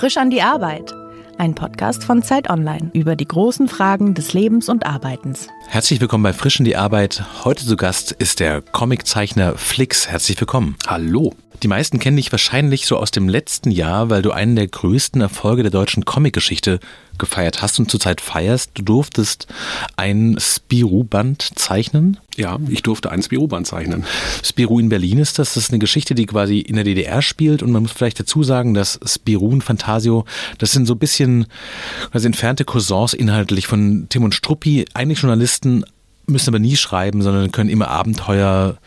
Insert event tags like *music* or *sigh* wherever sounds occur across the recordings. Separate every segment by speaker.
Speaker 1: Frisch an die Arbeit. Ein Podcast von Zeit Online über die großen Fragen des Lebens und Arbeitens.
Speaker 2: Herzlich willkommen bei Frisch in die Arbeit. Heute zu Gast ist der Comiczeichner Flix. Herzlich willkommen.
Speaker 3: Hallo.
Speaker 2: Die meisten kennen dich wahrscheinlich so aus dem letzten Jahr, weil du einen der größten Erfolge der deutschen Comicgeschichte gefeiert hast und zurzeit feierst. Du durftest ein Spirou-Band zeichnen.
Speaker 3: Ja, ich durfte ein Spirou-Band zeichnen.
Speaker 2: Spirou in Berlin ist das. Das ist eine Geschichte, die quasi in der DDR spielt. Und man muss vielleicht dazu sagen, dass Spirou und Fantasio, das sind so ein bisschen quasi entfernte Cousins inhaltlich von Tim und Struppi. Eigentlich Journalisten müssen aber nie schreiben, sondern können immer Abenteuer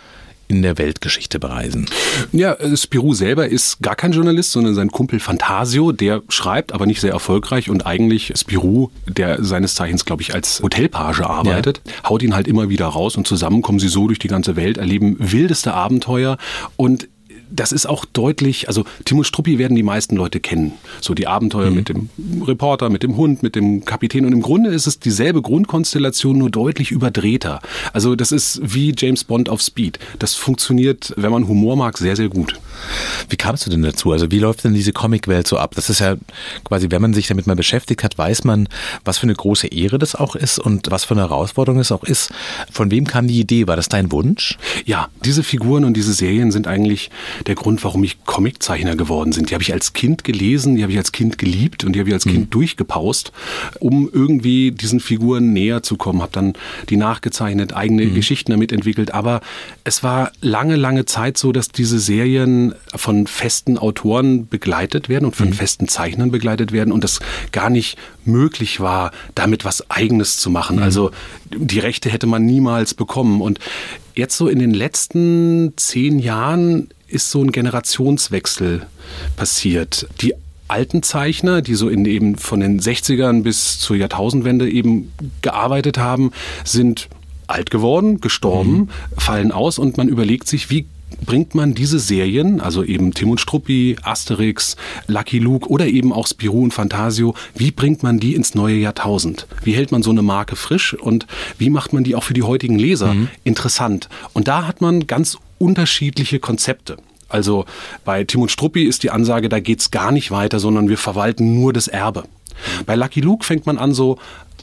Speaker 2: in der Weltgeschichte bereisen.
Speaker 3: Ja, äh, Spirou selber ist gar kein Journalist, sondern sein Kumpel Fantasio, der schreibt, aber nicht sehr erfolgreich und eigentlich Spirou, der seines Zeichens, glaube ich, als Hotelpage arbeitet, ja. haut ihn halt immer wieder raus und zusammen kommen sie so durch die ganze Welt, erleben wildeste Abenteuer und das ist auch deutlich, also Timo Struppi werden die meisten Leute kennen. So die Abenteuer mhm. mit dem Reporter, mit dem Hund, mit dem Kapitän. Und im Grunde ist es dieselbe Grundkonstellation, nur deutlich überdrehter. Also das ist wie James Bond auf Speed. Das funktioniert, wenn man Humor mag, sehr, sehr gut.
Speaker 2: Wie kamst du denn dazu? Also wie läuft denn diese Comicwelt so ab? Das ist ja quasi, wenn man sich damit mal beschäftigt hat, weiß man, was für eine große Ehre das auch ist und was für eine Herausforderung es auch ist. Von wem kam die Idee? War das dein Wunsch?
Speaker 3: Ja, diese Figuren und diese Serien sind eigentlich der Grund, warum ich Comiczeichner geworden bin. Die habe ich als Kind gelesen, die habe ich als Kind geliebt und die habe ich als Kind mhm. durchgepaust, um irgendwie diesen Figuren näher zu kommen. Habe dann die nachgezeichnet, eigene mhm. Geschichten damit entwickelt. Aber es war lange, lange Zeit so, dass diese Serien von festen Autoren begleitet werden und von mhm. festen Zeichnern begleitet werden und das gar nicht möglich war, damit was Eigenes zu machen. Mhm. Also die Rechte hätte man niemals bekommen. Und jetzt so in den letzten zehn Jahren ist so ein Generationswechsel passiert. Die alten Zeichner, die so in eben von den 60ern bis zur Jahrtausendwende eben gearbeitet haben, sind alt geworden, gestorben, mhm. fallen aus und man überlegt sich, wie bringt man diese Serien, also eben Tim und Struppi, Asterix, Lucky Luke oder eben auch Spirou und Fantasio, wie bringt man die ins neue Jahrtausend? Wie hält man so eine Marke frisch und wie macht man die auch für die heutigen Leser mhm. interessant? Und da hat man ganz unterschiedliche Konzepte. Also bei Tim und Struppi ist die Ansage, da geht's gar nicht weiter, sondern wir verwalten nur das Erbe. Bei Lucky Luke fängt man an, so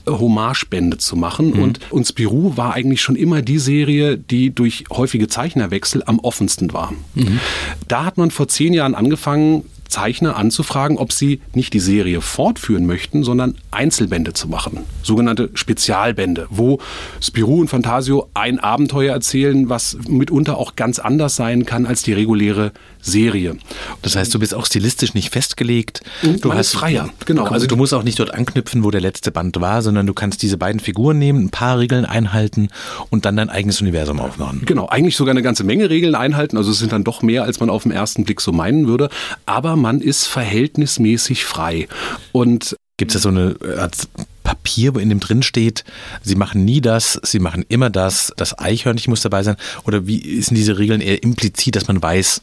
Speaker 3: Hommagespende zu machen. Mhm. Und, und Spirou war eigentlich schon immer die Serie, die durch häufige Zeichnerwechsel am offensten war. Mhm. Da hat man vor zehn Jahren angefangen, Zeichner anzufragen, ob sie nicht die Serie fortführen möchten, sondern Einzelbände zu machen. Sogenannte Spezialbände, wo Spirou und Fantasio ein Abenteuer erzählen, was mitunter auch ganz anders sein kann als die reguläre Serie.
Speaker 2: Das heißt, du bist auch stilistisch nicht festgelegt.
Speaker 3: Du Man hast freier,
Speaker 2: genau. Also du musst auch nicht dort anknüpfen, wo der letzte Band war, sondern du kannst diese beiden Figuren nehmen, ein paar Regeln einhalten und dann dein eigenes Universum aufbauen.
Speaker 3: Genau, eigentlich sogar eine ganze Menge Regeln einhalten. Also es sind dann doch mehr, als man auf den ersten Blick so meinen würde. Aber man ist verhältnismäßig frei. Und
Speaker 2: Gibt es da so eine Art Papier, wo in dem drin steht, sie machen nie das, sie machen immer das, das Eichhörnchen muss dabei sein? Oder wie sind diese Regeln eher implizit, dass man weiß,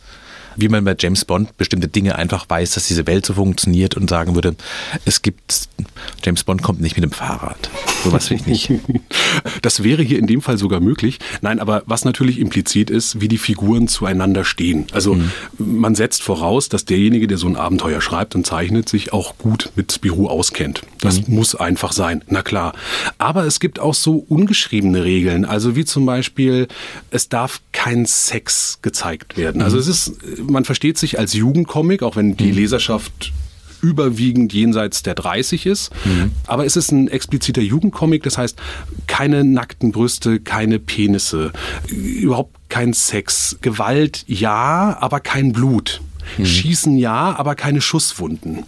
Speaker 2: wie man bei James Bond bestimmte Dinge einfach weiß, dass diese Welt so funktioniert und sagen würde, es gibt, James Bond kommt nicht mit dem Fahrrad. Sowas will ich nicht. *laughs*
Speaker 3: Das wäre hier in dem Fall sogar möglich. Nein, aber was natürlich implizit ist, wie die Figuren zueinander stehen. Also mhm. man setzt voraus, dass derjenige, der so ein Abenteuer schreibt und zeichnet, sich auch gut mit Spirou auskennt. Das mhm. muss einfach sein, na klar. Aber es gibt auch so ungeschriebene Regeln, also wie zum Beispiel, es darf kein Sex gezeigt werden. Also mhm. es ist man versteht sich als Jugendcomic, auch wenn die mhm. Leserschaft überwiegend jenseits der 30 ist. Mhm. Aber es ist ein expliziter Jugendcomic, das heißt keine nackten Brüste, keine Penisse, überhaupt kein Sex. Gewalt ja, aber kein Blut. Mhm. Schießen ja, aber keine Schusswunden.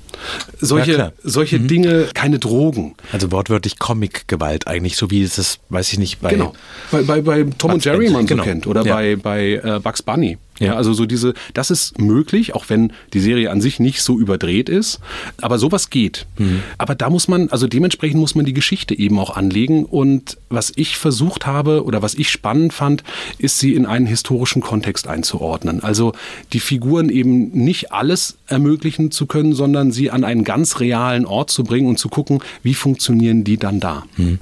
Speaker 3: Solche, ja, solche mhm. Dinge, keine Drogen.
Speaker 2: Also wortwörtlich Comic-Gewalt eigentlich, so wie es das, weiß ich nicht, bei,
Speaker 3: genau. bei, bei, bei Tom Bugs und Jerry man so genau. kennt oder ja. bei, bei äh, Bugs Bunny. Ja, also so diese, das ist möglich, auch wenn die Serie an sich nicht so überdreht ist. Aber sowas geht. Mhm. Aber da muss man, also dementsprechend muss man die Geschichte eben auch anlegen. Und was ich versucht habe oder was ich spannend fand, ist sie in einen historischen Kontext einzuordnen. Also die Figuren eben nicht alles ermöglichen zu können, sondern sie an einen ganz realen Ort zu bringen und zu gucken, wie funktionieren die dann da. Mhm.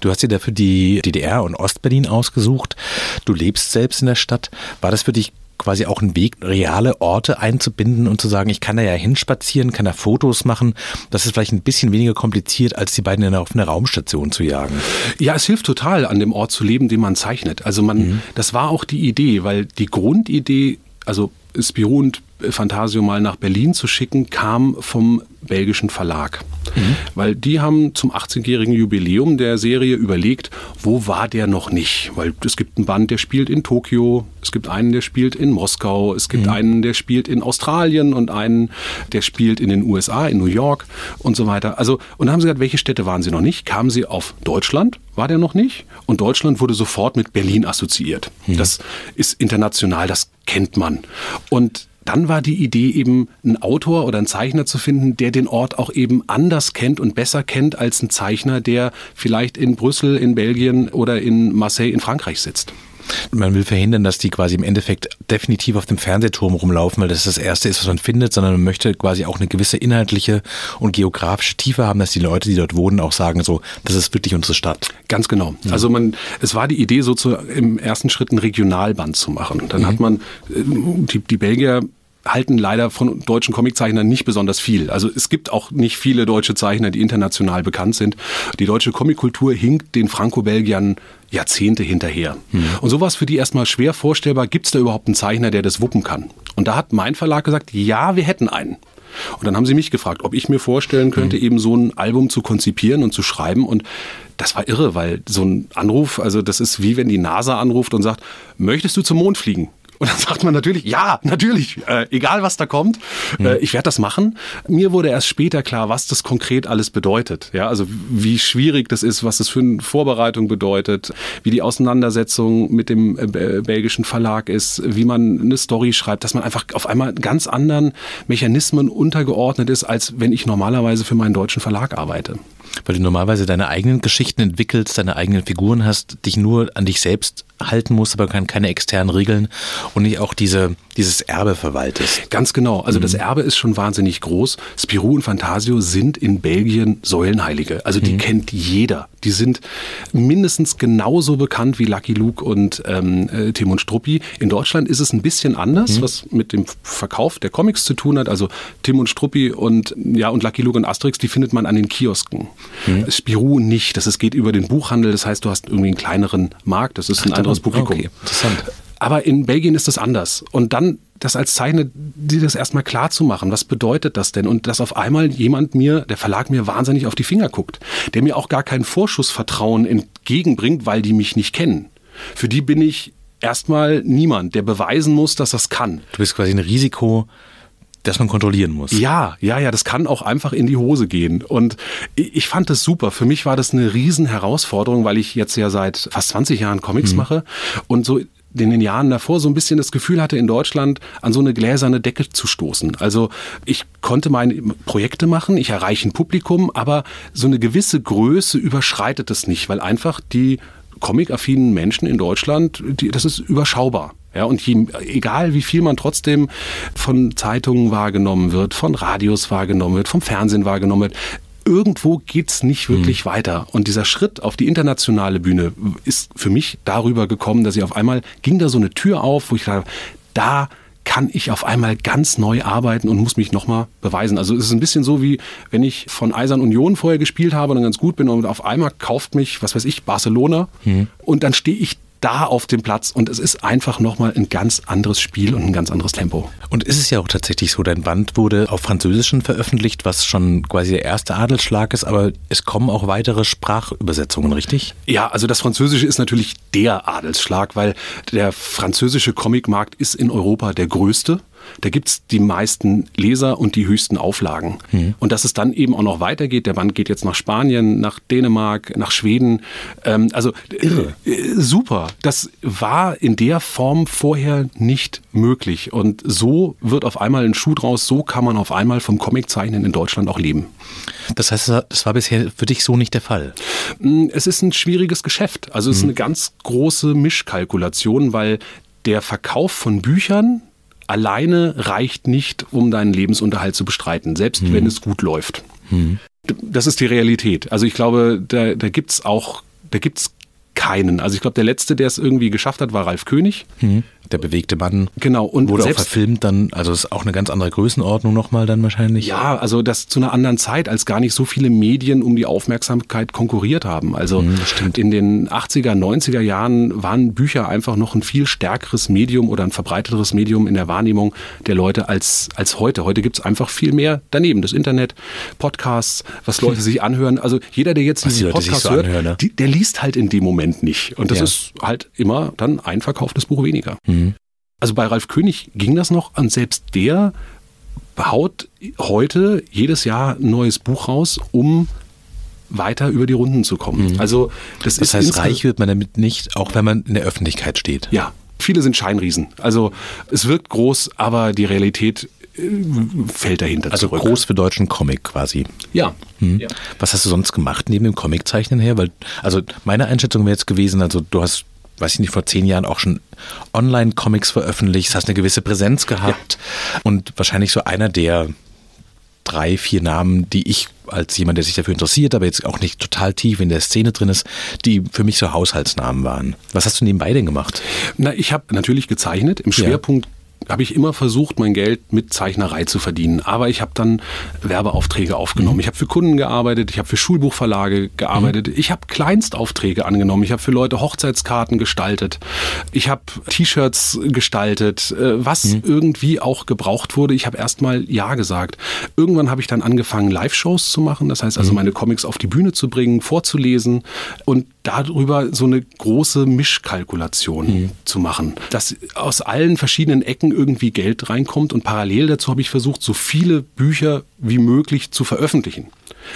Speaker 2: Du hast dir dafür die DDR und Ostberlin ausgesucht. Du lebst selbst in der Stadt. War das für dich quasi auch ein Weg, reale Orte einzubinden und zu sagen, ich kann da ja hinspazieren, kann da Fotos machen. Das ist vielleicht ein bisschen weniger kompliziert, als die beiden auf eine Raumstation zu jagen.
Speaker 3: Ja, es hilft total, an dem Ort zu leben, den man zeichnet. Also man, mhm. das war auch die Idee, weil die Grundidee, also Spirou und Fantasio mal nach Berlin zu schicken, kam vom belgischen Verlag. Mhm. Weil die haben zum 18-jährigen Jubiläum der Serie überlegt, wo war der noch nicht? Weil es gibt einen Band, der spielt in Tokio, es gibt einen, der spielt in Moskau, es gibt mhm. einen, der spielt in Australien und einen, der spielt in den USA, in New York und so weiter. Also, und haben sie gesagt, welche Städte waren sie noch nicht? Kamen sie auf Deutschland, war der noch nicht? Und Deutschland wurde sofort mit Berlin assoziiert. Mhm. Das ist international, das kennt man. Und dann war die Idee eben, einen Autor oder einen Zeichner zu finden, der den Ort auch eben anders kennt und besser kennt als ein Zeichner, der vielleicht in Brüssel, in Belgien oder in Marseille in Frankreich sitzt.
Speaker 2: Man will verhindern, dass die quasi im Endeffekt definitiv auf dem Fernsehturm rumlaufen, weil das das Erste ist, was man findet, sondern man möchte quasi auch eine gewisse inhaltliche und geografische Tiefe haben, dass die Leute, die dort wohnen, auch sagen, so, das ist wirklich unsere Stadt.
Speaker 3: Ganz genau. Ja. Also man, es war die Idee, so zu, im ersten Schritt ein Regionalband zu machen. Dann mhm. hat man, äh, die, die Belgier halten leider von deutschen Comiczeichnern nicht besonders viel. Also es gibt auch nicht viele deutsche Zeichner, die international bekannt sind. Die deutsche Comickultur hinkt den Franco-Belgiern Jahrzehnte hinterher. Mhm. Und sowas für die erstmal schwer vorstellbar, gibt es da überhaupt einen Zeichner, der das wuppen kann? Und da hat mein Verlag gesagt, ja, wir hätten einen. Und dann haben sie mich gefragt, ob ich mir vorstellen könnte, mhm. eben so ein Album zu konzipieren und zu schreiben. Und das war irre, weil so ein Anruf, also das ist wie wenn die NASA anruft und sagt, möchtest du zum Mond fliegen? Und dann sagt man natürlich, ja, natürlich, äh, egal was da kommt, mhm. äh, ich werde das machen. Mir wurde erst später klar, was das konkret alles bedeutet. Ja, also wie schwierig das ist, was das für eine Vorbereitung bedeutet, wie die Auseinandersetzung mit dem äh, belgischen Verlag ist, wie man eine Story schreibt, dass man einfach auf einmal ganz anderen Mechanismen untergeordnet ist, als wenn ich normalerweise für meinen deutschen Verlag arbeite
Speaker 2: weil du normalerweise deine eigenen Geschichten entwickelst, deine eigenen Figuren hast, dich nur an dich selbst halten musst, aber keine externen Regeln und nicht auch diese, dieses Erbe verwaltest.
Speaker 3: Ganz genau. Also mhm. das Erbe ist schon wahnsinnig groß. Spirou und Fantasio sind in Belgien Säulenheilige. Also die mhm. kennt jeder. Die sind mindestens genauso bekannt wie Lucky Luke und ähm, äh, Tim und Struppi. In Deutschland ist es ein bisschen anders, mhm. was mit dem Verkauf der Comics zu tun hat. Also Tim und Struppi und ja und Lucky Luke und Asterix, die findet man an den Kiosken. Mhm. Spirou nicht. Das ist, geht über den Buchhandel. Das heißt, du hast irgendwie einen kleineren Markt. Das ist Ach, ein anderes Publikum. Okay. Interessant. Aber in Belgien ist das anders. Und dann das als Zeichner, dir das erstmal klar zu machen. Was bedeutet das denn? Und dass auf einmal jemand mir, der Verlag mir wahnsinnig auf die Finger guckt, der mir auch gar kein Vorschussvertrauen entgegenbringt, weil die mich nicht kennen. Für die bin ich erstmal niemand, der beweisen muss, dass das kann.
Speaker 2: Du bist quasi ein Risiko, das man kontrollieren muss.
Speaker 3: Ja, ja, ja, das kann auch einfach in die Hose gehen. Und ich fand das super. Für mich war das eine riesen Herausforderung, weil ich jetzt ja seit fast 20 Jahren Comics mhm. mache und so in den Jahren davor so ein bisschen das Gefühl hatte, in Deutschland an so eine gläserne Decke zu stoßen. Also ich konnte meine Projekte machen, ich erreiche ein Publikum, aber so eine gewisse Größe überschreitet es nicht, weil einfach die comic-affinen Menschen in Deutschland, die, das ist überschaubar. Ja, und je, egal wie viel man trotzdem von Zeitungen wahrgenommen wird, von Radios wahrgenommen wird, vom Fernsehen wahrgenommen wird, irgendwo geht's nicht wirklich mhm. weiter. Und dieser Schritt auf die internationale Bühne ist für mich darüber gekommen, dass ich auf einmal ging da so eine Tür auf, wo ich dachte, da kann ich auf einmal ganz neu arbeiten und muss mich nochmal beweisen. Also es ist ein bisschen so wie, wenn ich von Eisern Union vorher gespielt habe und dann ganz gut bin und auf einmal kauft mich, was weiß ich, Barcelona mhm. und dann stehe ich da auf dem Platz und es ist einfach nochmal ein ganz anderes Spiel und ein ganz anderes Tempo.
Speaker 2: Und ist es ja auch tatsächlich so, dein Band wurde auf Französischen veröffentlicht, was schon quasi der erste Adelsschlag ist, aber es kommen auch weitere Sprachübersetzungen, richtig?
Speaker 3: Ja, also das Französische ist natürlich der Adelsschlag, weil der französische Comicmarkt ist in Europa der größte da gibt es die meisten Leser und die höchsten Auflagen. Mhm. Und dass es dann eben auch noch weitergeht, der Band geht jetzt nach Spanien, nach Dänemark, nach Schweden. Ähm, also Irre. Äh, super. Das war in der Form vorher nicht möglich. Und so wird auf einmal ein Schuh draus, so kann man auf einmal vom Comiczeichnen in Deutschland auch leben.
Speaker 2: Das heißt, das war bisher für dich so nicht der Fall?
Speaker 3: Mm, es ist ein schwieriges Geschäft. Also es ist mhm. eine ganz große Mischkalkulation, weil der Verkauf von Büchern alleine reicht nicht, um deinen Lebensunterhalt zu bestreiten, selbst hm. wenn es gut läuft. Hm. Das ist die Realität. Also ich glaube, da, da es auch, da gibt's keinen. Also ich glaube, der letzte, der es irgendwie geschafft hat, war Ralf König. Hm.
Speaker 2: Der bewegte Mann.
Speaker 3: Genau. Und
Speaker 2: wurde auch
Speaker 3: selbst-
Speaker 2: verfilmt dann, also ist auch eine ganz andere Größenordnung nochmal dann wahrscheinlich.
Speaker 3: Ja, also das zu einer anderen Zeit, als gar nicht so viele Medien um die Aufmerksamkeit konkurriert haben. Also in den 80er, 90er Jahren waren Bücher einfach noch ein viel stärkeres Medium oder ein verbreiteteres Medium in der Wahrnehmung der Leute als, als heute. Heute gibt's einfach viel mehr daneben. Das Internet, Podcasts, was Leute *laughs* sich anhören. Also jeder, der jetzt
Speaker 2: Was die
Speaker 3: diesen
Speaker 2: sich
Speaker 3: Podcast
Speaker 2: so
Speaker 3: hört,
Speaker 2: anhören, ne?
Speaker 3: die, der liest halt in dem Moment nicht. Und das
Speaker 2: Ja.
Speaker 3: ist halt immer dann ein verkauftes Buch weniger.
Speaker 2: Mhm.
Speaker 3: Also bei Ralf König ging das noch und selbst der haut heute jedes Jahr ein neues Buch raus, um weiter über die Runden zu kommen. Also das,
Speaker 2: Das
Speaker 3: ist
Speaker 2: heißt, reich wird man damit nicht, auch wenn man in der Öffentlichkeit steht.
Speaker 3: Ja, viele sind Scheinriesen. Also es wirkt groß, aber die Realität äh, fällt dahinter
Speaker 2: Also
Speaker 3: zurück.
Speaker 2: groß für deutschen Comic quasi.
Speaker 3: Ja.
Speaker 2: Mhm.
Speaker 3: ja.
Speaker 2: Was hast du sonst gemacht neben dem Comiczeichnen her? Weil, also meine Einschätzung wäre jetzt gewesen, also du hast, weiß ich nicht, vor zehn Jahren auch schon Online-Comics veröffentlicht, hast eine gewisse Präsenz gehabt und wahrscheinlich so einer der drei, vier Namen, die ich als jemand, der sich dafür interessiert, aber jetzt auch nicht total tief in der Szene drin ist, die für mich so Haushaltsnamen waren. Was hast du nebenbei denn gemacht?
Speaker 3: Na, ich habe natürlich gezeichnet. Im Schwerpunkt habe ich immer versucht, mein Geld mit Zeichnerei zu verdienen. Aber ich habe dann Werbeaufträge aufgenommen. Ich habe für Kunden gearbeitet, ich habe für Schulbuchverlage gearbeitet, ich habe Kleinstaufträge angenommen, ich habe für Leute Hochzeitskarten gestaltet, ich habe T-Shirts gestaltet, äh, was irgendwie auch gebraucht wurde. Ich habe erstmal Ja gesagt. Irgendwann habe ich dann angefangen, Live-Shows zu machen. Das heißt also, meine Comics auf die Bühne zu bringen, vorzulesen und darüber so eine große Mischkalkulation zu machen, dass aus allen verschiedenen Ecken irgendwie Geld reinkommt und parallel dazu habe ich versucht, so viele Bücher wie möglich zu veröffentlichen.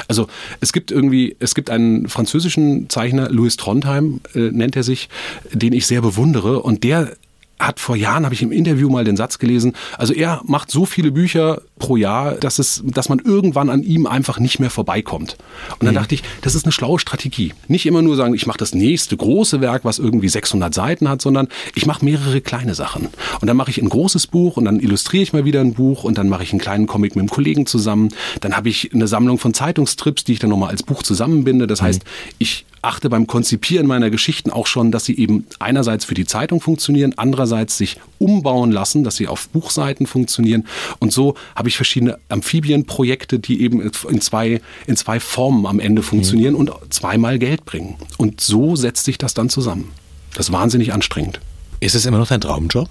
Speaker 3: Also es gibt irgendwie, es gibt einen französischen Zeichner, Louis Trondheim äh, nennt er sich, den ich sehr bewundere und der hat vor Jahren, habe ich im Interview mal den Satz gelesen, also er macht so viele Bücher pro Jahr, dass, es, dass man irgendwann an ihm einfach nicht mehr vorbeikommt. Und dann dachte ich, das ist eine schlaue Strategie. Nicht immer nur sagen, ich mache das nächste große Werk, was irgendwie 600 Seiten hat, sondern ich mache mehrere kleine Sachen. Und dann mache ich ein großes Buch und dann illustriere ich mal wieder ein Buch und dann mache ich einen kleinen Comic mit einem Kollegen zusammen. Dann habe ich eine Sammlung von Zeitungstrips, die ich dann nochmal als Buch zusammenbinde. Das heißt, ich achte beim Konzipieren meiner Geschichten auch schon, dass sie eben einerseits für die Zeitung funktionieren, andererseits sich umbauen lassen, dass sie auf Buchseiten funktionieren. Und so habe ich verschiedene Amphibienprojekte, die eben in zwei, in zwei Formen am Ende funktionieren und zweimal Geld bringen. Und so setzt sich das dann zusammen. Das ist wahnsinnig anstrengend.
Speaker 2: Ist es immer noch dein Traumjob?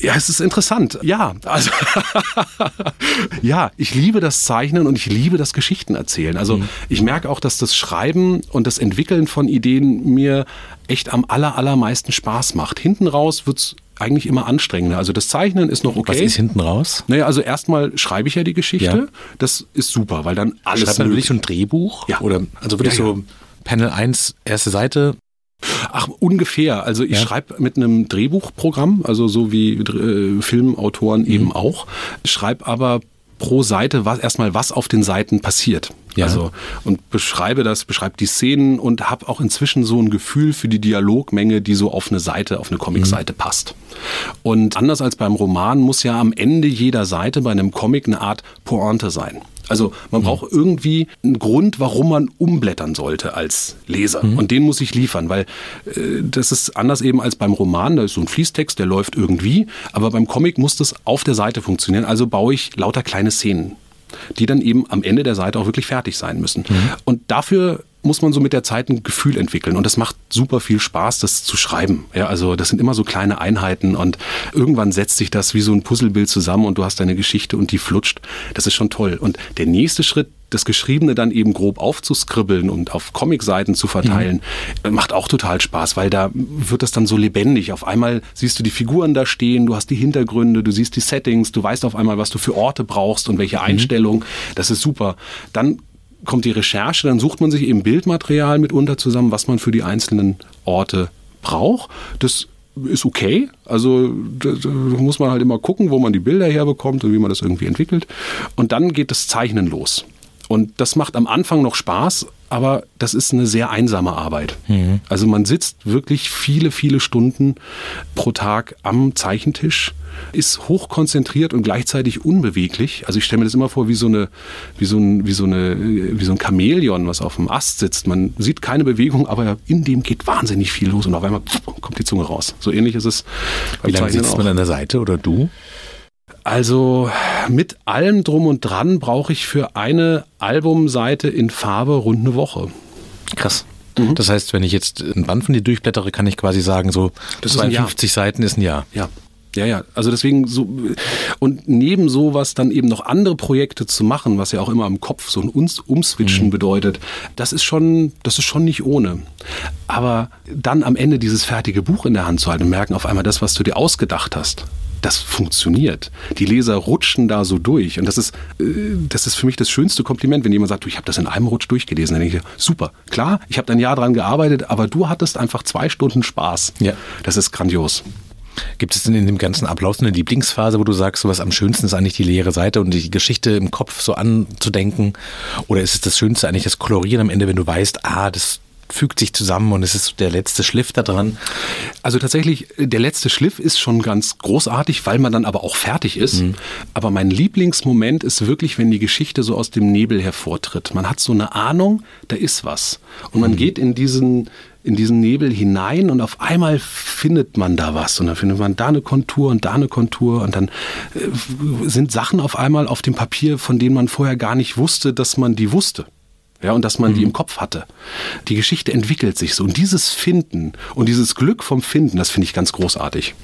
Speaker 3: Ja, es ist interessant. Ja, also *laughs* ja, ich liebe das Zeichnen und ich liebe das Geschichtenerzählen. Also ich merke auch, dass das Schreiben und das Entwickeln von Ideen mir echt am aller, allermeisten Spaß macht. Hinten raus wird's eigentlich immer anstrengender. Also das Zeichnen ist noch okay.
Speaker 2: Was ist hinten raus?
Speaker 3: Naja, also erstmal schreibe ich ja die Geschichte.
Speaker 2: Ja.
Speaker 3: Das ist super, weil dann alles
Speaker 2: Schreibt man wirklich ein Drehbuch?
Speaker 3: Ja.
Speaker 2: Oder also wirklich
Speaker 3: ja.
Speaker 2: so Panel 1, erste Seite?
Speaker 3: Ach, ungefähr. Also ich
Speaker 2: Ja.
Speaker 3: schreibe mit einem Drehbuchprogramm, also so wie äh, Filmautoren
Speaker 2: Mhm.
Speaker 3: eben auch, schreibe aber pro Seite was erstmal was auf den Seiten passiert.
Speaker 2: Ja.
Speaker 3: Also und beschreibe das, beschreibe die Szenen und habe auch inzwischen so ein Gefühl für die Dialogmenge, die so auf eine Seite, auf eine Comicseite
Speaker 2: Mhm.
Speaker 3: passt. Und anders als beim Roman muss ja am Ende jeder Seite bei einem Comic eine Art Pointe sein. Also man braucht irgendwie einen Grund, warum man umblättern sollte als Leser. Und den muss ich liefern, weil äh, das ist anders eben als beim Roman. Da ist so ein Fließtext, der läuft irgendwie. Aber beim Comic muss das auf der Seite funktionieren. Also baue ich lauter kleine Szenen, die dann eben am Ende der Seite auch wirklich fertig sein müssen. Und dafür muss man so mit der Zeit ein Gefühl entwickeln. Und das macht super viel Spaß, das zu schreiben. Ja, also das sind immer so kleine Einheiten und irgendwann setzt sich das wie so ein Puzzlebild zusammen und du hast deine Geschichte und die flutscht. Das ist schon toll. Und der nächste Schritt, das Geschriebene dann eben grob aufzuskribbeln und auf Comicseiten zu verteilen, macht auch total Spaß, weil da wird das dann so lebendig. Auf einmal siehst du die Figuren da stehen, du hast die Hintergründe, du siehst die Settings, du weißt auf einmal, was du für Orte brauchst und welche Einstellung. Das ist super. Dann kommt die Recherche, dann sucht man sich eben Bildmaterial mitunter zusammen, was man für die einzelnen Orte braucht. Das ist okay. Also da, da muss man halt immer gucken, wo man die Bilder herbekommt und wie man das irgendwie entwickelt. Und dann geht das Zeichnen los. Und das macht am Anfang noch Spaß, aber das ist eine sehr einsame Arbeit.
Speaker 2: Mhm.
Speaker 3: Also man sitzt wirklich viele, viele Stunden pro Tag am Zeichentisch, ist hochkonzentriert und gleichzeitig unbeweglich. Also ich stelle mir das immer vor wie so eine, wie so ein, wie so eine, wie so ein Chamäleon, was auf dem Ast sitzt. Man sieht keine Bewegung, aber in dem geht wahnsinnig viel los und auf einmal kommt die Zunge raus. So ähnlich ist es.
Speaker 2: Wie lange sitzt man an der Seite oder du?
Speaker 3: Also mit allem drum und dran brauche ich für eine Albumseite in Farbe rund eine Woche.
Speaker 2: Krass. Mhm. Das heißt, wenn ich jetzt ein Band von dir durchblättere, kann ich quasi sagen, so
Speaker 3: das 52 Seiten ist ein Jahr. Ja. Ja, ja, also deswegen so und neben sowas dann eben noch andere Projekte zu machen, was ja auch immer im Kopf so ein Umswitchen mhm. bedeutet, das ist schon, das ist schon nicht ohne. Aber dann am Ende dieses fertige Buch in der Hand zu halten und merken auf einmal das, was du dir ausgedacht hast, das funktioniert. Die Leser rutschen da so durch. Und das ist, äh, das ist für mich das schönste Kompliment, wenn jemand sagt, du, ich habe das in einem Rutsch durchgelesen. Dann denke ich, super, klar, ich habe ein Jahr dran gearbeitet, aber du hattest einfach zwei Stunden Spaß.
Speaker 2: Ja.
Speaker 3: Das ist grandios.
Speaker 2: Gibt es denn in dem ganzen Ablauf eine Lieblingsphase, wo du sagst, so was am schönsten ist eigentlich die leere Seite und die Geschichte im Kopf so anzudenken? Oder ist es das Schönste eigentlich das Kolorieren am Ende, wenn du weißt, ah, das fügt sich zusammen und es ist der letzte Schliff da dran?
Speaker 3: Also tatsächlich, der letzte Schliff ist schon ganz großartig, weil man dann aber auch fertig ist. Mhm. Aber mein Lieblingsmoment ist wirklich, wenn die Geschichte so aus dem Nebel hervortritt. Man hat so eine Ahnung, da ist was. Und man mhm. geht in diesen in diesen Nebel hinein und auf einmal findet man da was und dann findet man da eine Kontur und da eine Kontur und dann äh, sind Sachen auf einmal auf dem Papier, von denen man vorher gar nicht wusste, dass man die wusste. Ja, und dass man mhm. die im Kopf hatte. Die Geschichte entwickelt sich so. Und dieses Finden und dieses Glück vom Finden, das finde ich ganz großartig.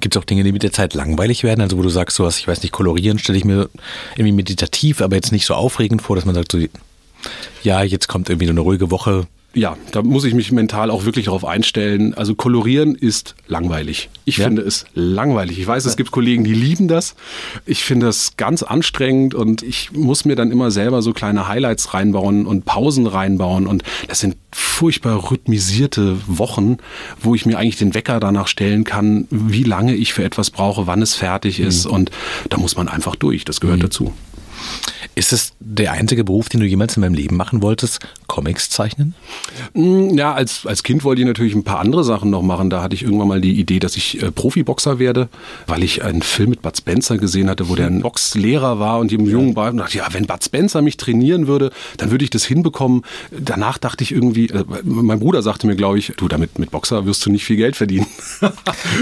Speaker 2: Gibt es auch Dinge, die mit der Zeit langweilig werden? Also wo du sagst, sowas, ich weiß nicht, kolorieren stelle ich mir irgendwie meditativ, aber jetzt nicht so aufregend vor, dass man sagt so, ja, jetzt kommt irgendwie eine ruhige Woche,
Speaker 3: ja, da muss ich mich mental auch wirklich darauf einstellen. Also kolorieren ist langweilig. Ich ja. finde es langweilig. Ich weiß, es gibt Kollegen, die lieben das. Ich finde das ganz anstrengend und ich muss mir dann immer selber so kleine Highlights reinbauen und Pausen reinbauen und das sind furchtbar rhythmisierte Wochen, wo ich mir eigentlich den Wecker danach stellen kann, wie lange ich für etwas brauche, wann es fertig ist mhm. und da muss man einfach durch. Das gehört mhm. dazu.
Speaker 2: Ist es der einzige Beruf, den du jemals in meinem Leben machen wolltest? Comics zeichnen?
Speaker 3: Mm, ja, als, als Kind wollte ich natürlich ein paar andere Sachen noch machen. Da hatte ich irgendwann mal die Idee, dass ich äh, Profiboxer werde, weil ich einen Film mit Bud Spencer gesehen hatte, wo der ein Boxlehrer war und dem Jungen war und dachte, ja, wenn Bud Spencer mich trainieren würde, dann würde ich das hinbekommen. Danach dachte ich irgendwie, äh, mein Bruder sagte mir, glaube ich, du, damit mit Boxer wirst du nicht viel Geld verdienen. *laughs*
Speaker 2: dann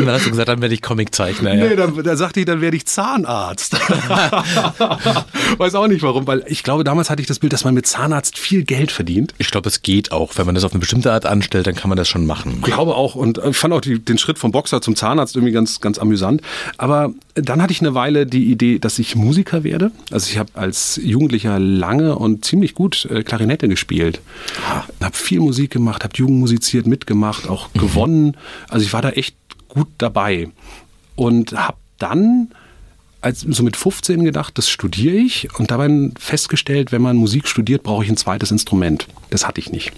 Speaker 2: hast du gesagt, dann werde ich Comiczeichner.
Speaker 3: Ja. Nee, dann, dann sagte ich, dann werde ich Zahnarzt. *laughs* *laughs* Weiß auch nicht warum, weil ich glaube, damals hatte ich das Bild, dass man mit Zahnarzt viel Geld verdient.
Speaker 2: Ich glaube, es geht auch. Wenn man das auf eine bestimmte Art anstellt, dann kann man das schon machen.
Speaker 3: Ich glaube auch. Und ich fand auch die, den Schritt vom Boxer zum Zahnarzt irgendwie ganz, ganz amüsant. Aber dann hatte ich eine Weile die Idee, dass ich Musiker werde. Also ich habe als Jugendlicher lange und ziemlich gut äh, Klarinette gespielt. Habe viel Musik gemacht, habe Jugend musiziert, mitgemacht, auch mhm. gewonnen. Also ich war da echt gut dabei. Und habe dann als so mit 15 gedacht, das studiere ich und dabei festgestellt, wenn man Musik studiert, brauche ich ein zweites Instrument. Das hatte ich nicht.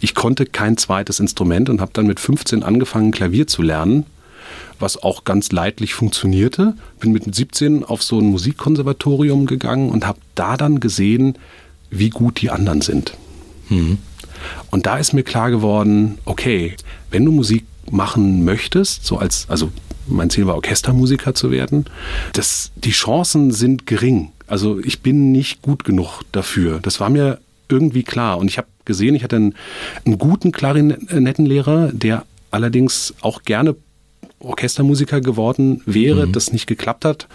Speaker 3: Ich konnte kein zweites Instrument und habe dann mit 15 angefangen, Klavier zu lernen, was auch ganz leidlich funktionierte. Bin mit 17 auf so ein Musikkonservatorium gegangen und habe da dann gesehen, wie gut die anderen sind. Mhm. Und da ist mir klar geworden, okay, wenn du Musik machen möchtest, so als, also mein Ziel war, Orchestermusiker zu werden. Das, die Chancen sind gering. Also ich bin nicht gut genug dafür. Das war mir irgendwie klar. Und ich habe gesehen, ich hatte einen, einen guten Klarinettenlehrer, der allerdings auch gerne Orchestermusiker geworden wäre, mhm. das nicht geklappt hat.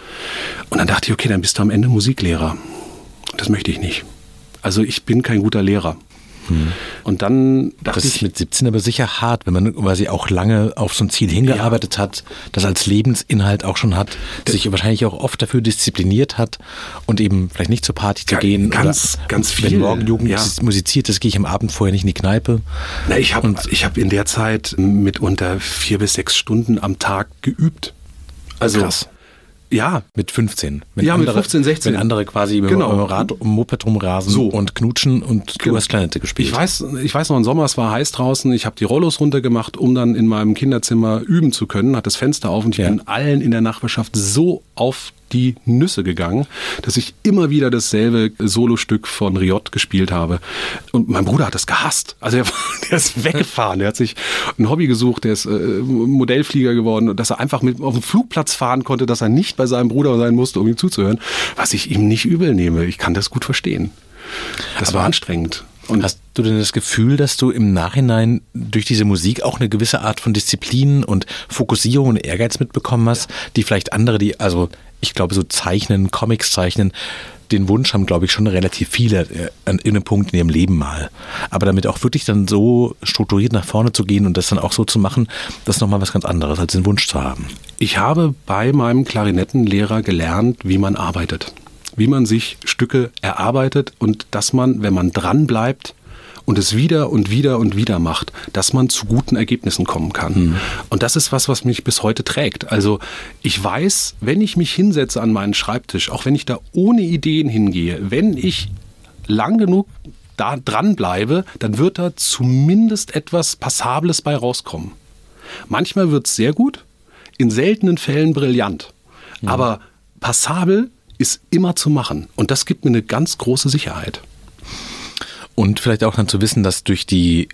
Speaker 3: Und dann dachte ich, okay, dann bist du am Ende Musiklehrer. Das möchte ich nicht. Also ich bin kein guter Lehrer.
Speaker 2: Mhm. Und dann dachte das ich. Das ist mit 17 aber sicher hart, wenn man quasi auch lange auf so ein Ziel hingearbeitet ja. hat, das als Lebensinhalt auch schon hat, sich wahrscheinlich auch oft dafür diszipliniert hat und eben vielleicht nicht zur Party zu gehen.
Speaker 3: Ganz, oder ganz viel.
Speaker 2: Wenn morgen Jugend ja. musiziert ist, gehe ich am Abend vorher nicht in die Kneipe.
Speaker 3: Na, ich habe hab in der Zeit mitunter vier bis sechs Stunden am Tag geübt. Also Krass Ja.
Speaker 2: Mit 15. Wenn
Speaker 3: Ja, mit
Speaker 2: andere,
Speaker 3: 15, 16.
Speaker 2: Wenn andere quasi mit
Speaker 3: Genau.
Speaker 2: dem Rad um Moped rumrasen
Speaker 3: So.
Speaker 2: und knutschen und du
Speaker 3: Genau.
Speaker 2: hast Kleinette gespielt.
Speaker 3: Ich weiß, ich weiß noch, im Sommer, es war heiß draußen. Ich habe die Rollos runtergemacht, um dann in meinem Kinderzimmer üben zu können. Hat das Fenster auf und ich
Speaker 2: Ja.
Speaker 3: bin allen in der Nachbarschaft so auf die Nüsse gegangen, dass ich immer wieder dasselbe Solostück von Riot gespielt habe. Und mein Bruder hat das gehasst. Also er, *laughs* der ist weggefahren. Der hat sich ein Hobby gesucht. Der ist äh, Modellflieger geworden. Und dass er einfach mit auf den Flugplatz fahren konnte, dass er nicht bei seinem Bruder sein musste, um ihm zuzuhören. Was ich ihm nicht übel nehme. Ich kann das gut verstehen. Das war anstrengend. Und
Speaker 2: Hast du denn das Gefühl, dass du im Nachhinein durch diese Musik auch eine gewisse Art von Disziplin und Fokussierung und Ehrgeiz mitbekommen hast, die vielleicht andere, die, also ich glaube, so zeichnen, Comics zeichnen, den Wunsch haben, glaube ich, schon relativ viele äh, an irgendeinem Punkt in ihrem Leben mal. Aber damit auch wirklich dann so strukturiert nach vorne zu gehen und das dann auch so zu machen, das ist nochmal was ganz anderes, als den Wunsch zu haben.
Speaker 3: Ich habe bei meinem Klarinettenlehrer gelernt, wie man arbeitet. Wie man sich Stücke erarbeitet und dass man, wenn man dran bleibt und es wieder und wieder und wieder macht, dass man zu guten Ergebnissen kommen kann. Und das ist was, was mich bis heute trägt. Also ich weiß, wenn ich mich hinsetze an meinen Schreibtisch, auch wenn ich da ohne Ideen hingehe, wenn ich lang genug da dran bleibe, dann wird da zumindest etwas Passables bei rauskommen. Manchmal wird es sehr gut, in seltenen Fällen brillant. Aber passabel ist immer zu machen. Und das gibt mir eine ganz große Sicherheit.
Speaker 2: Und vielleicht auch dann zu wissen, dass durch die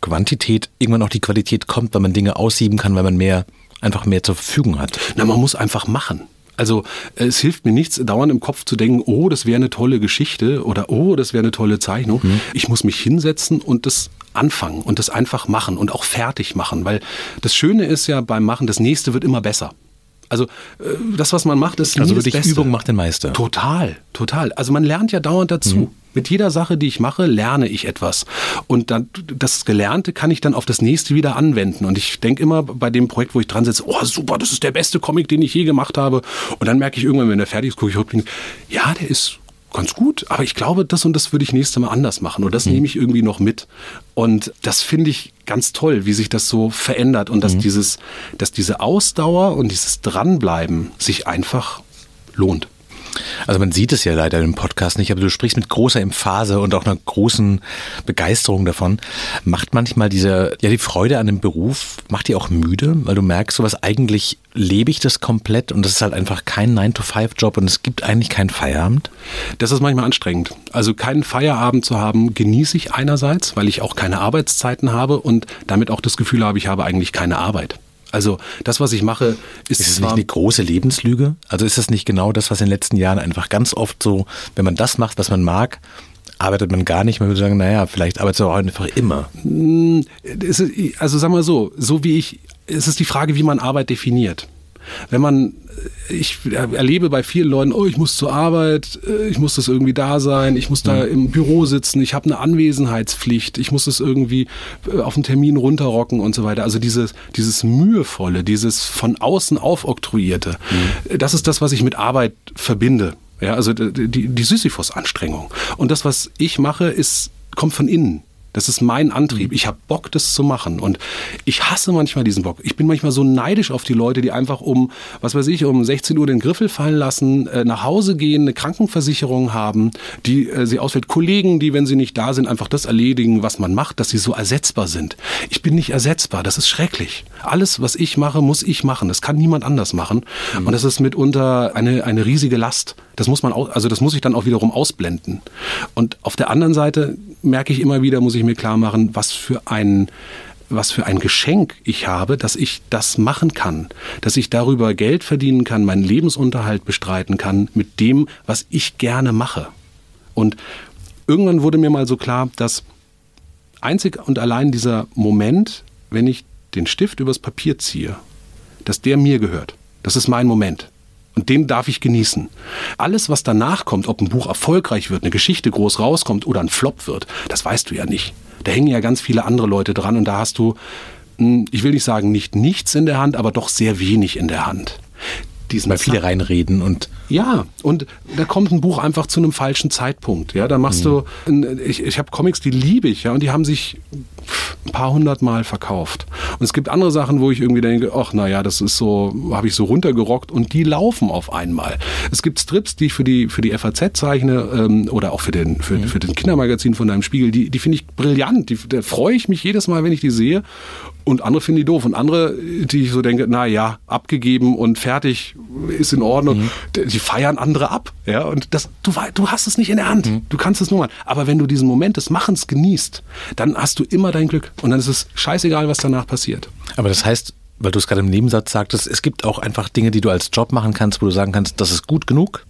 Speaker 2: Quantität irgendwann auch die Qualität kommt, weil man Dinge aussieben kann, weil man mehr, einfach mehr zur Verfügung hat.
Speaker 3: Na, man muss einfach machen. Also es hilft mir nichts, dauernd im Kopf zu denken, oh, das wäre eine tolle Geschichte oder oh, das wäre eine tolle Zeichnung. Ich muss mich hinsetzen und das anfangen und das einfach machen und auch fertig machen. Weil das Schöne ist ja beim Machen, das nächste wird immer besser. Also äh, das, was man macht, ist nie
Speaker 2: Also
Speaker 3: das
Speaker 2: wirklich
Speaker 3: Beste.
Speaker 2: Übung macht den Meister.
Speaker 3: Total, total. Also man lernt ja dauernd dazu. Mit jeder Sache, die ich mache, lerne ich etwas. Und dann das Gelernte kann ich dann auf das nächste wieder anwenden. Und ich denke immer bei dem Projekt, wo ich dran sitze, oh super, das ist der beste Comic, den ich je gemacht habe. Und dann merke ich irgendwann, wenn der fertig ist, gucke ich hoch ja, der ist ganz gut, aber ich glaube, das und das würde ich nächstes Mal anders machen. Und das nehme ich irgendwie noch mit. Und das finde ich ganz toll, wie sich das so verändert und dass dieses, dass diese Ausdauer und dieses Dranbleiben sich einfach lohnt.
Speaker 2: Also man sieht es ja leider im Podcast nicht, aber du sprichst mit großer Emphase und auch einer großen Begeisterung davon. Macht manchmal diese, ja, die Freude an dem Beruf, macht die auch müde, weil du merkst, sowas eigentlich lebe ich das komplett und das ist halt einfach kein 9-to-5-Job und es gibt eigentlich keinen Feierabend.
Speaker 3: Das ist manchmal anstrengend. Also keinen Feierabend zu haben, genieße ich einerseits, weil ich auch keine Arbeitszeiten habe und damit auch das Gefühl habe, ich habe eigentlich keine Arbeit. Also das, was ich mache, ist,
Speaker 2: Ist es nicht eine große Lebenslüge? Also ist das nicht genau das, was in den letzten Jahren einfach ganz oft so, wenn man das macht, was man mag, arbeitet man gar nicht. Man würde sagen, naja, vielleicht arbeitet man auch einfach immer.
Speaker 3: ist, also sagen wir so, so wie ich, es ist die Frage, wie man Arbeit definiert. Wenn man, ich erlebe bei vielen Leuten, oh, ich muss zur Arbeit, äh, ich muss das irgendwie da sein, ich muss da im Büro sitzen, ich habe eine Anwesenheitspflicht, ich muss das irgendwie äh, auf den Termin runterrocken und so weiter. Also dieses, dieses mühevolle, dieses von außen aufoktroyierte, das ist das, was ich mit Arbeit verbinde. Ja, also die, die die Sisyphus-Anstrengung. Und das, was ich mache, ist, kommt von innen. Das ist mein Antrieb. Ich habe Bock, das zu machen. Und ich hasse manchmal diesen Bock. Ich bin manchmal so neidisch auf die Leute, die einfach um, was weiß ich, um 16 Uhr den Griffel fallen lassen, äh, nach Hause gehen, eine Krankenversicherung haben, die äh, sie auswählt. Kollegen, die, wenn sie nicht da sind, einfach das erledigen, was man macht, dass sie so ersetzbar sind. Ich bin nicht ersetzbar. Das ist schrecklich. Alles, was ich mache, muss ich machen. Das kann niemand anders machen. Und das ist mitunter eine, eine riesige Last. Das muss man auch, also das muss ich dann auch wiederum ausblenden. Und auf der anderen Seite merke ich immer wieder, muss ich mir klar machen, was für ein was für ein Geschenk ich habe, dass ich das machen kann, dass ich darüber Geld verdienen kann, meinen Lebensunterhalt bestreiten kann mit dem, was ich gerne mache. Und irgendwann wurde mir mal so klar, dass einzig und allein dieser Moment, wenn ich den Stift übers Papier ziehe, dass der mir gehört. Das ist mein Moment. Und den darf ich genießen. Alles, was danach kommt, ob ein Buch erfolgreich wird, eine Geschichte groß rauskommt oder ein Flop wird, das weißt du ja nicht. Da hängen ja ganz viele andere Leute dran und da hast du, hm, ich will nicht sagen, nicht nichts in der Hand, aber doch sehr wenig in der Hand. Diesen
Speaker 2: Weil viele reinreden und
Speaker 3: ja, und da kommt ein Buch einfach zu einem falschen Zeitpunkt. Ja, da machst mhm. du, ich, ich habe Comics, die liebe ich, ja, und die haben sich ein paar hundert Mal verkauft. Und es gibt andere Sachen, wo ich irgendwie denke, ach naja, das ist so, habe ich so runtergerockt und die laufen auf einmal. Es gibt Strips, die ich für die, für die FAZ zeichne ähm, oder auch für den, für, mhm. für den Kindermagazin von deinem Spiegel, die, die finde ich brillant. Die, da freue ich mich jedes Mal, wenn ich die sehe. Und andere finden die doof. Und andere, die ich so denke, na ja, abgegeben und fertig, ist in Ordnung. Mhm. Die feiern andere ab. Ja, und das, du, du hast es nicht in der Hand. Mhm. Du kannst es nur mal. Aber wenn du diesen Moment des Machens genießt, dann hast du immer dein Glück. Und dann ist es scheißegal, was danach passiert.
Speaker 2: Aber das heißt, weil du es gerade im Nebensatz sagtest, es gibt auch einfach Dinge, die du als Job machen kannst, wo du sagen kannst, das ist gut genug.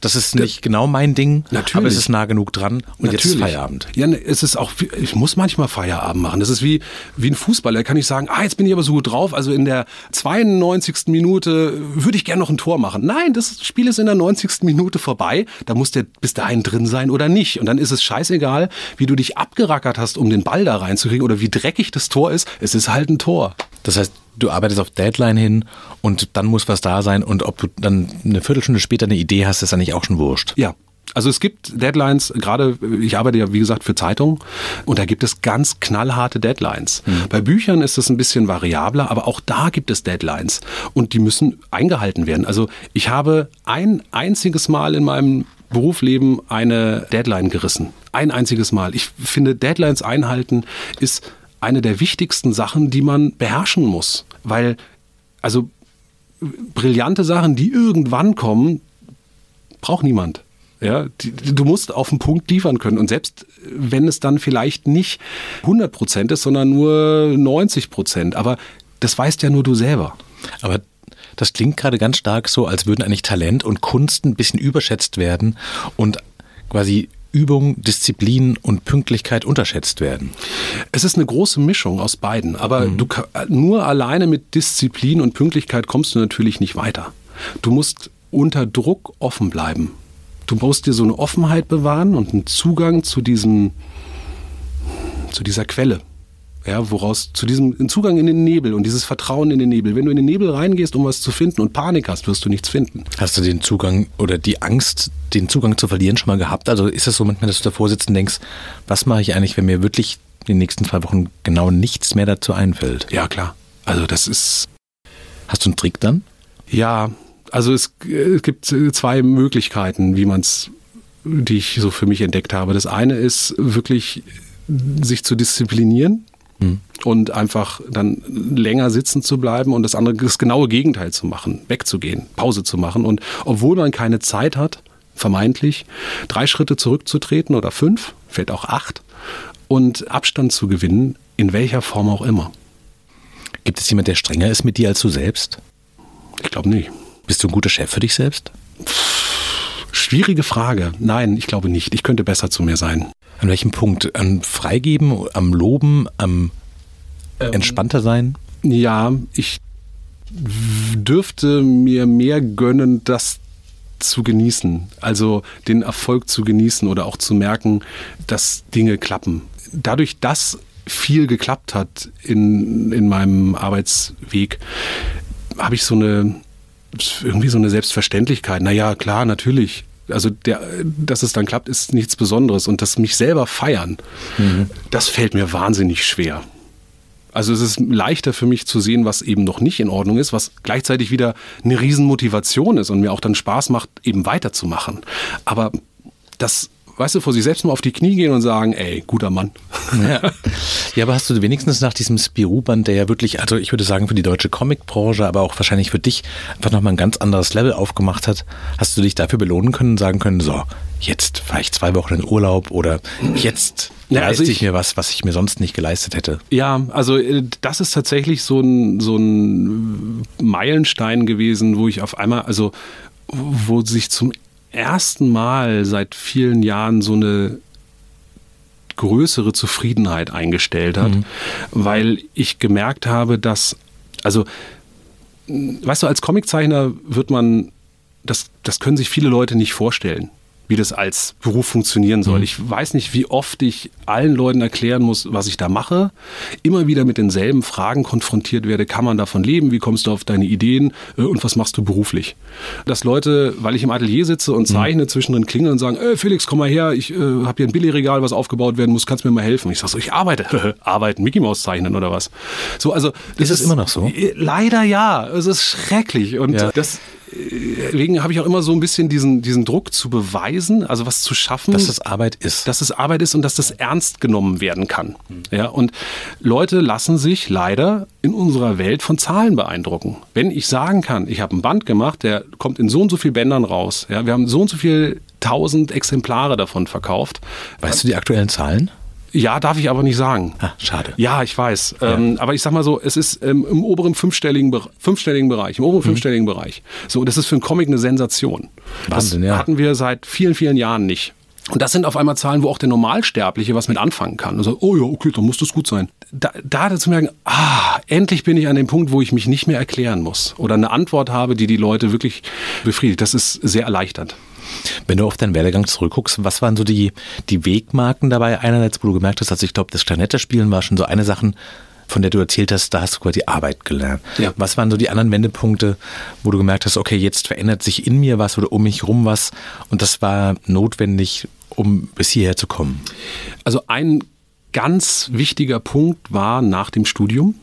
Speaker 2: Das ist nicht genau mein Ding,
Speaker 3: Natürlich.
Speaker 2: aber es ist nah genug dran und
Speaker 3: Natürlich.
Speaker 2: jetzt ist Feierabend.
Speaker 3: Ja, ne, es ist auch, ich muss manchmal Feierabend machen. Das ist wie, wie ein Fußballer. Da kann ich sagen, ah, jetzt bin ich aber so gut drauf. Also in der 92. Minute würde ich gerne noch ein Tor machen. Nein, das Spiel ist in der 90. Minute vorbei. Da muss der bis dahin drin sein oder nicht. Und dann ist es scheißegal, wie du dich abgerackert hast, um den Ball da reinzukriegen oder wie dreckig das Tor ist. Es ist halt ein Tor.
Speaker 2: Das heißt, du arbeitest auf Deadline hin und dann muss was da sein und ob du dann eine Viertelstunde später eine Idee hast, ist dann nicht auch schon wurscht.
Speaker 3: Ja, also es gibt Deadlines, gerade ich arbeite ja wie gesagt für Zeitungen und da gibt es ganz knallharte Deadlines. Mhm. Bei Büchern ist es ein bisschen variabler, aber auch da gibt es Deadlines und die müssen eingehalten werden. Also ich habe ein einziges Mal in meinem Berufsleben eine Deadline gerissen. Ein einziges Mal. Ich finde, Deadlines einhalten ist eine der wichtigsten Sachen, die man beherrschen muss. Weil, also brillante Sachen, die irgendwann kommen, braucht niemand. Ja, die, du musst auf den Punkt liefern können. Und selbst wenn es dann vielleicht nicht 100 Prozent ist, sondern nur 90 Prozent. Aber das weißt ja nur du selber.
Speaker 2: Aber das klingt gerade ganz stark so, als würden eigentlich Talent und Kunst ein bisschen überschätzt werden und quasi Übung, Disziplin und Pünktlichkeit unterschätzt werden?
Speaker 3: Es ist eine große Mischung aus beiden. Aber mhm. du, nur alleine mit Disziplin und Pünktlichkeit kommst du natürlich nicht weiter. Du musst unter Druck offen bleiben. Du musst dir so eine Offenheit bewahren und einen Zugang zu diesem, zu dieser Quelle ja, woraus zu diesem Zugang in den Nebel und dieses Vertrauen in den Nebel. Wenn du in den Nebel reingehst, um was zu finden und Panik hast, wirst du nichts finden.
Speaker 2: Hast du den Zugang oder die Angst, den Zugang zu verlieren, schon mal gehabt? Also ist es so manchmal, dass du davor sitzt und denkst, was mache ich eigentlich, wenn mir wirklich in den nächsten zwei Wochen genau nichts mehr dazu einfällt?
Speaker 3: Ja, klar. Also das ist.
Speaker 2: Hast du einen Trick dann?
Speaker 3: Ja, also es, es gibt zwei Möglichkeiten, wie man es, die ich so für mich entdeckt habe. Das eine ist wirklich sich zu disziplinieren Mhm. Und einfach dann länger sitzen zu bleiben und das andere, das genaue Gegenteil zu machen, wegzugehen, Pause zu machen. Und obwohl man keine Zeit hat, vermeintlich, drei Schritte zurückzutreten oder fünf, vielleicht auch acht, und Abstand zu gewinnen, in welcher Form auch immer.
Speaker 2: Gibt es jemand, der strenger ist mit dir als du selbst?
Speaker 3: Ich glaube nicht.
Speaker 2: Bist du ein guter Chef für dich selbst?
Speaker 3: Schwierige Frage. Nein, ich glaube nicht. Ich könnte besser zu mir sein.
Speaker 2: An welchem Punkt? Am Freigeben, am Loben, am ähm, entspannter sein?
Speaker 3: Ja, ich dürfte mir mehr gönnen, das zu genießen. Also den Erfolg zu genießen oder auch zu merken, dass Dinge klappen. Dadurch, dass viel geklappt hat in, in meinem Arbeitsweg, habe ich so eine irgendwie so eine Selbstverständlichkeit. Naja, klar, natürlich also der, dass es dann klappt, ist nichts Besonderes. Und das mich selber feiern, mhm. das fällt mir wahnsinnig schwer. Also es ist leichter für mich zu sehen, was eben noch nicht in Ordnung ist, was gleichzeitig wieder eine Riesenmotivation ist und mir auch dann Spaß macht, eben weiterzumachen. Aber das weißt du, vor sich selbst mal auf die Knie gehen und sagen, ey, guter Mann.
Speaker 2: Ja, ja aber hast du wenigstens nach diesem Spirou-Band, der ja wirklich, also ich würde sagen für die deutsche Comicbranche, aber auch wahrscheinlich für dich einfach nochmal ein ganz anderes Level aufgemacht hat, hast du dich dafür belohnen können und sagen können, so, jetzt fahre ich zwei Wochen in Urlaub oder jetzt ja, also leiste ich, ich, mir was, was ich mir sonst nicht geleistet hätte.
Speaker 3: Ja, also äh, das ist tatsächlich so ein, so ein Meilenstein gewesen, wo ich auf einmal, also wo sich zum ersten Mal seit vielen Jahren so eine größere Zufriedenheit eingestellt hat, mhm. weil ich gemerkt habe, dass, also, weißt du, als Comiczeichner wird man, das, das können sich viele Leute nicht vorstellen. Wie das als Beruf funktionieren soll. Mhm. Ich weiß nicht, wie oft ich allen Leuten erklären muss, was ich da mache. Immer wieder mit denselben Fragen konfrontiert werde. Kann man davon leben? Wie kommst du auf deine Ideen? Äh, und was machst du beruflich? Dass Leute, weil ich im Atelier sitze und mhm. zeichne, mhm. zwischendrin klingeln und sagen, äh, Felix, komm mal her, ich äh, habe hier ein Billigregal, was aufgebaut werden muss, kannst du mir mal helfen? Ich sage so, ich arbeite. *laughs* Arbeiten, Mickey Mouse zeichnen oder was? So, also,
Speaker 2: ist es immer noch so?
Speaker 3: Äh, leider ja. Es ist schrecklich. Und ja. das deswegen habe ich auch immer so ein bisschen diesen, diesen Druck zu beweisen, also was zu schaffen.
Speaker 2: Dass das Arbeit ist.
Speaker 3: Dass es Arbeit ist und dass das ernst genommen werden kann. Mhm. Ja, und Leute lassen sich leider in unserer Welt von Zahlen beeindrucken. Wenn ich sagen kann, ich habe ein Band gemacht, der kommt in so und so viel Bändern raus. Ja, wir haben so und so viel tausend Exemplare davon verkauft.
Speaker 2: Weißt du die aktuellen Zahlen?
Speaker 3: Ja, darf ich aber nicht sagen.
Speaker 2: Ah, schade.
Speaker 3: Ja, ich weiß. Ja. Ähm, aber ich sag mal so, es ist ähm, im oberen fünfstelligen, fünfstelligen Bereich, im oberen mhm. fünfstelligen Bereich. So, das ist für einen Comic eine Sensation. Wahnsinn, das ja. hatten wir seit vielen, vielen Jahren nicht. Und das sind auf einmal Zahlen, wo auch der Normalsterbliche was mit anfangen kann. Also, oh ja, okay, dann muss das gut sein. Da, da zu merken, ah, endlich bin ich an dem Punkt, wo ich mich nicht mehr erklären muss. Oder eine Antwort habe, die die Leute wirklich befriedigt. Das ist sehr erleichternd.
Speaker 2: Wenn du auf deinen Werdegang zurückguckst, was waren so die, die Wegmarken dabei? Einerseits, wo du gemerkt hast, also ich glaube, das Sternette-Spielen war schon so eine Sache, von der du erzählt hast, da hast du quasi Arbeit gelernt. Ja. Was waren so die anderen Wendepunkte, wo du gemerkt hast, okay, jetzt verändert sich in mir was oder um mich rum was und das war notwendig, um bis hierher zu kommen?
Speaker 3: Also ein ganz wichtiger Punkt war nach dem Studium.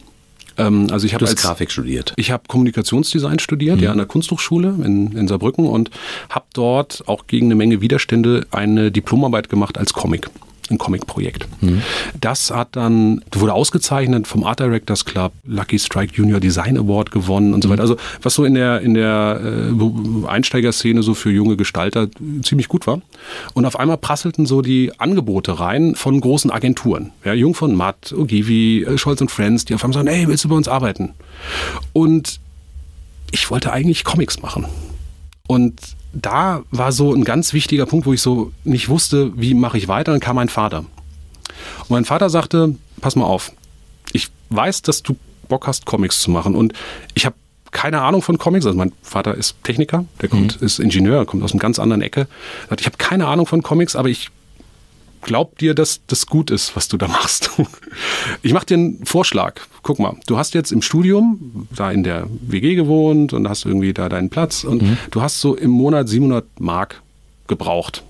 Speaker 2: Ähm, also ich habe als Grafik studiert.
Speaker 3: Ich habe Kommunikationsdesign studiert, mhm. ja an der Kunsthochschule in, in Saarbrücken und habe dort auch gegen eine Menge Widerstände eine Diplomarbeit gemacht als Comic ein Comic-Projekt. Mhm. Das hat dann, wurde ausgezeichnet vom Art Directors Club, Lucky Strike Junior Design Award gewonnen und so weiter. Also was so in der, in der äh, Einsteigerszene so für junge Gestalter ziemlich gut war. Und auf einmal prasselten so die Angebote rein von großen Agenturen. Ja, Jung von Matt, Ogivi, äh, Scholz und Friends, die auf einmal sagen, hey, willst du bei uns arbeiten? Und ich wollte eigentlich Comics machen. Und da war so ein ganz wichtiger Punkt, wo ich so nicht wusste, wie mache ich weiter. Dann kam mein Vater. Und mein Vater sagte, pass mal auf, ich weiß, dass du Bock hast, Comics zu machen. Und ich habe keine Ahnung von Comics. Also mein Vater ist Techniker, der kommt, mhm. ist Ingenieur, kommt aus einer ganz anderen Ecke. Ich habe keine Ahnung von Comics, aber ich glaub dir, dass das gut ist, was du da *laughs* machst. Ich mache dir einen Vorschlag. Guck mal, du hast jetzt im Studium da in der WG gewohnt und hast irgendwie da deinen Platz und mhm. du hast so im Monat 700 Mark gebraucht.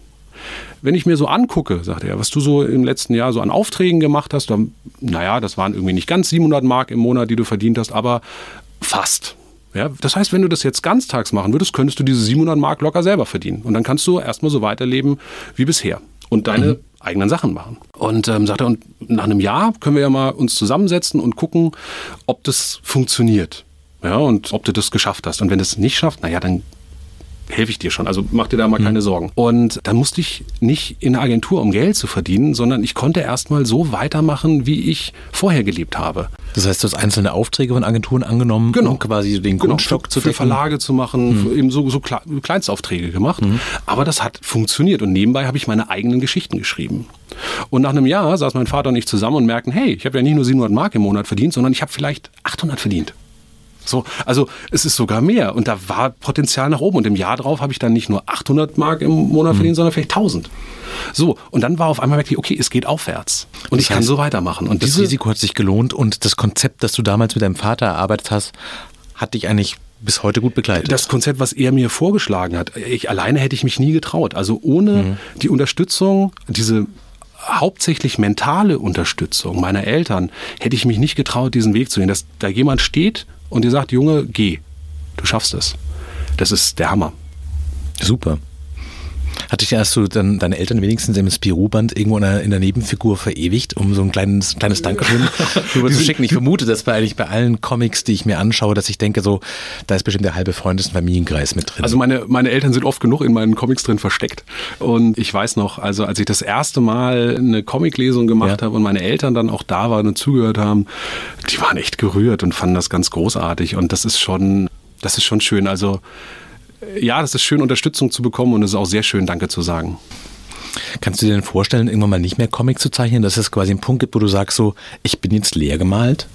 Speaker 3: Wenn ich mir so angucke, sagt er, was du so im letzten Jahr so an Aufträgen gemacht hast, dann, naja, das waren irgendwie nicht ganz 700 Mark im Monat, die du verdient hast, aber fast. Ja, das heißt, wenn du das jetzt ganztags machen würdest, könntest du diese 700 Mark locker selber verdienen. Und dann kannst du erstmal so weiterleben wie bisher und deine mhm. Eigenen Sachen machen. Und ähm, sagt er, und nach einem Jahr können wir ja mal uns zusammensetzen und gucken, ob das funktioniert. Ja, und ob du das geschafft hast. Und wenn du es nicht schafft, naja, dann helfe ich dir schon. Also mach dir da mal mhm. keine Sorgen. Und dann musste ich nicht in eine Agentur, um Geld zu verdienen, sondern ich konnte erstmal so weitermachen, wie ich vorher gelebt habe.
Speaker 2: Das heißt, du hast einzelne Aufträge von Agenturen angenommen,
Speaker 3: genau.
Speaker 2: um quasi den genau. Grundstock
Speaker 3: zu. Für Verlage zu machen, mhm. eben so, so Kleinstaufträge gemacht. Mhm. Aber das hat funktioniert und nebenbei habe ich meine eigenen Geschichten geschrieben. Und nach einem Jahr saß mein Vater und ich zusammen und merkten, hey, ich habe ja nicht nur 700 Mark im Monat verdient, sondern ich habe vielleicht 800 verdient. So, also es ist sogar mehr und da war Potenzial nach oben und im Jahr drauf habe ich dann nicht nur 800 Mark im Monat mhm. verdient, sondern vielleicht 1000. So, und dann war auf einmal wirklich, okay, es geht aufwärts und das ich heißt, kann so weitermachen.
Speaker 2: Und das Risiko hat sich gelohnt und das Konzept, das du damals mit deinem Vater erarbeitet hast, hat dich eigentlich bis heute gut begleitet.
Speaker 3: Das Konzept, was er mir vorgeschlagen hat, ich alleine hätte ich mich nie getraut. Also ohne mhm. die Unterstützung, diese hauptsächlich mentale Unterstützung meiner Eltern, hätte ich mich nicht getraut, diesen Weg zu gehen. Dass da jemand steht und dir sagt, Junge, geh, du schaffst es. Das ist der Hammer.
Speaker 2: Super. Hatte ich hast du dann deine Eltern wenigstens im Spirou-Band irgendwo in der, in der, Nebenfigur verewigt, um so ein kleines, kleines Dankeschön *laughs* rüber zu schicken? Ich vermute das bei eigentlich bei allen Comics, die ich mir anschaue, dass ich denke, so, da ist bestimmt der halbe Freundes- und Familienkreis mit drin.
Speaker 3: Also meine, meine Eltern sind oft genug in meinen Comics drin versteckt. Und ich weiß noch, also als ich das erste Mal eine Comiclesung gemacht ja. habe und meine Eltern dann auch da waren und zugehört haben, die waren echt gerührt und fanden das ganz großartig. Und das ist schon, das ist schon schön. Also ja, das ist schön, Unterstützung zu bekommen und es ist auch sehr schön, Danke zu sagen.
Speaker 2: Kannst du dir denn vorstellen, irgendwann mal nicht mehr Comic zu zeichnen, dass es quasi einen Punkt gibt, wo du sagst, so, ich bin jetzt leer gemalt?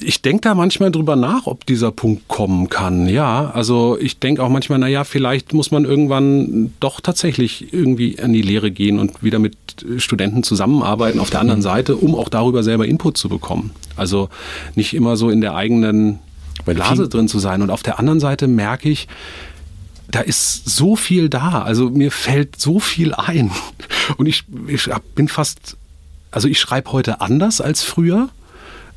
Speaker 3: Ich denke da manchmal drüber nach, ob dieser Punkt kommen kann. Ja, also ich denke auch manchmal, naja, vielleicht muss man irgendwann doch tatsächlich irgendwie an die Lehre gehen und wieder mit Studenten zusammenarbeiten auf der anderen mhm. Seite, um auch darüber selber Input zu bekommen. Also nicht immer so in der eigenen Blase drin zu sein. Und auf der anderen Seite merke ich, da ist so viel da. Also mir fällt so viel ein. Und ich, ich bin fast, also ich schreibe heute anders als früher.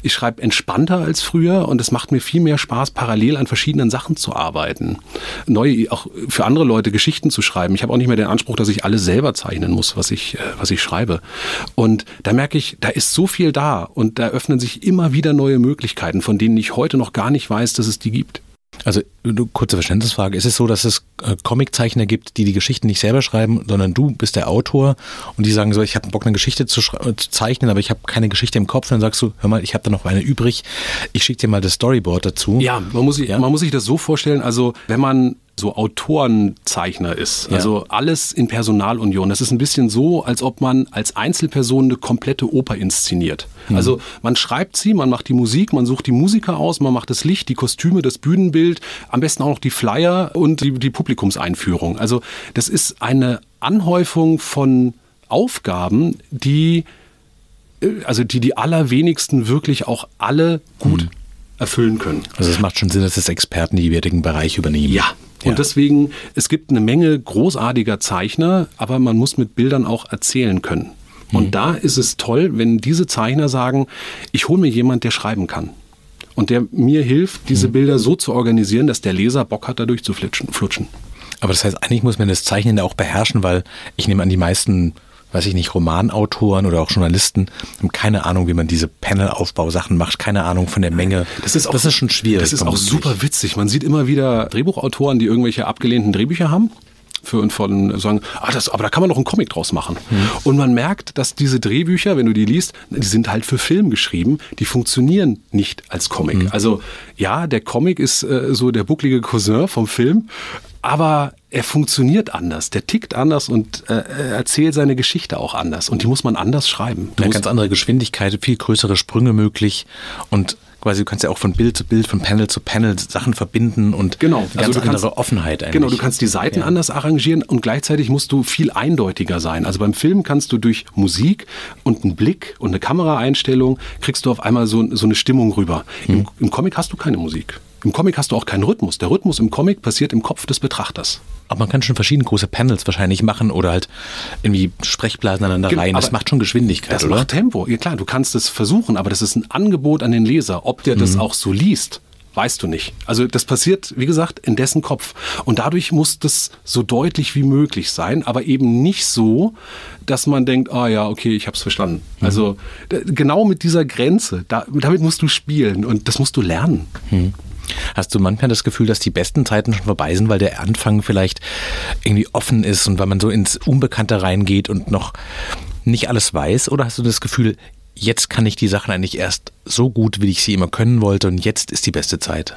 Speaker 3: Ich schreibe entspannter als früher und es macht mir viel mehr Spaß, parallel an verschiedenen Sachen zu arbeiten. Neu, auch für andere Leute Geschichten zu schreiben. Ich habe auch nicht mehr den Anspruch, dass ich alles selber zeichnen muss, was ich, äh, was ich schreibe. Und da merke ich, da ist so viel da und da öffnen sich immer wieder neue Möglichkeiten, von denen ich heute noch gar nicht weiß, dass es die gibt.
Speaker 2: Also kurze Verständnisfrage. Ist es so, dass es äh, Comiczeichner gibt, die die Geschichten nicht selber schreiben, sondern du bist der Autor und die sagen so, ich habe Bock, eine Geschichte zu, äh, zu, zeichnen, aber ich habe keine Geschichte im Kopf. Dann sagst du, hör mal, ich habe da noch eine übrig. Ich schicke dir mal das Storyboard dazu.
Speaker 3: Ja, man muss, sich, ja? man muss sich das so vorstellen. Also wenn man so Autorenzeichner ist. Ja. Also alles in Personalunion. Das ist ein bisschen so, als ob man als Einzelperson eine komplette Oper inszeniert. Mhm. Also man schreibt sie, man macht die Musik, man sucht die Musiker aus, man macht das Licht, die Kostüme, das Bühnenbild, am besten auch noch die Flyer und die, die Publikumseinführung. Also das ist eine Anhäufung von Aufgaben, die äh, also die die allerwenigsten wirklich auch alle gut mhm. erfüllen können.
Speaker 2: Also es macht schon Sinn, dass es Experten die jeweiligen Bereich übernehmen.
Speaker 3: Ja, und ja. deswegen, es gibt eine Menge großartiger Zeichner, aber man muss mit Bildern auch erzählen können. Und mhm. da ist es toll, wenn diese Zeichner sagen, ich hole mir jemand, der schreiben kann. Und der mir hilft, diese mhm. Bilder so zu organisieren, dass der Leser Bock hat, da durchzuflutschen.
Speaker 2: Aber das heißt, eigentlich muss man das Zeichnen auch beherrschen, weil ich nehme an, die meisten weiß ich nicht, Romanautoren oder auch Journalisten haben keine Ahnung, wie man diese Panel-Aufbausachen macht, keine Ahnung von der Menge.
Speaker 3: Das ist, auch, das ist schon schwierig. Das ist auch super witzig. Man sieht immer wieder Drehbuchautoren, die irgendwelche abgelehnten Drehbücher haben für und von sagen, ah, das, aber da kann man doch einen Comic draus machen. Mhm. Und man merkt, dass diese Drehbücher, wenn du die liest, die sind halt für Film geschrieben, die funktionieren nicht als Comic. Mhm. Also ja, der Comic ist äh, so der bucklige Cousin vom Film, aber er funktioniert anders, der tickt anders und äh, erzählt seine Geschichte auch anders und die muss man anders schreiben.
Speaker 2: Eine ganz andere Geschwindigkeit, viel größere Sprünge möglich und quasi du kannst ja auch von Bild zu Bild, von Panel zu Panel Sachen verbinden und
Speaker 3: genau.
Speaker 2: eine ganz also andere kannst, Offenheit eigentlich.
Speaker 3: Genau, du kannst die Seiten ja. anders arrangieren und gleichzeitig musst du viel eindeutiger sein. Also beim Film kannst du durch Musik und einen Blick und eine Kameraeinstellung kriegst du auf einmal so, so eine Stimmung rüber. Mhm. Im, Im Comic hast du keine Musik. Im Comic hast du auch keinen Rhythmus. Der Rhythmus im Comic passiert im Kopf des Betrachters.
Speaker 2: Aber man kann schon verschiedene große Panels wahrscheinlich machen oder halt irgendwie Sprechblasen aneinander genau, rein. Das macht schon Geschwindigkeit,
Speaker 3: das
Speaker 2: oder?
Speaker 3: Das macht Tempo. Ja klar, du kannst es versuchen, aber das ist ein Angebot an den Leser. Ob der mhm. das auch so liest, weißt du nicht. Also das passiert, wie gesagt, in dessen Kopf. Und dadurch muss das so deutlich wie möglich sein, aber eben nicht so, dass man denkt, ah ja, okay, ich habe es verstanden. Mhm. Also genau mit dieser Grenze, da, damit musst du spielen und das musst du lernen. Mhm.
Speaker 2: Hast du manchmal das Gefühl, dass die besten Zeiten schon vorbei sind, weil der Anfang vielleicht irgendwie offen ist und weil man so ins Unbekannte reingeht und noch nicht alles weiß? Oder hast du das Gefühl, jetzt kann ich die Sachen eigentlich erst so gut, wie ich sie immer können wollte und jetzt ist die beste Zeit?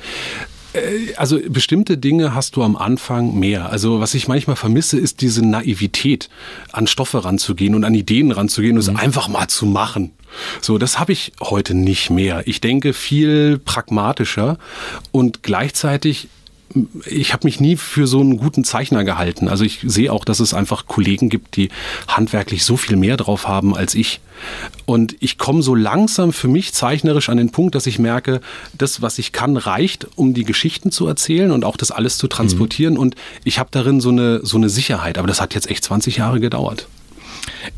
Speaker 3: Äh, also bestimmte Dinge hast du am Anfang mehr. Also was ich manchmal vermisse, ist diese Naivität, an Stoffe ranzugehen und an Ideen ranzugehen und mhm. es einfach mal zu machen. So, das habe ich heute nicht mehr. Ich denke viel pragmatischer und gleichzeitig ich habe mich nie für so einen guten Zeichner gehalten. Also ich sehe auch, dass es einfach Kollegen gibt, die handwerklich so viel mehr drauf haben als ich. Und ich komme so langsam für mich zeichnerisch an den Punkt, dass ich merke, das, was ich kann, reicht, um die Geschichten zu erzählen und auch das alles zu transportieren. Mhm. Und ich habe darin so eine, so eine Sicherheit. Aber das hat jetzt echt 20 Jahre gedauert.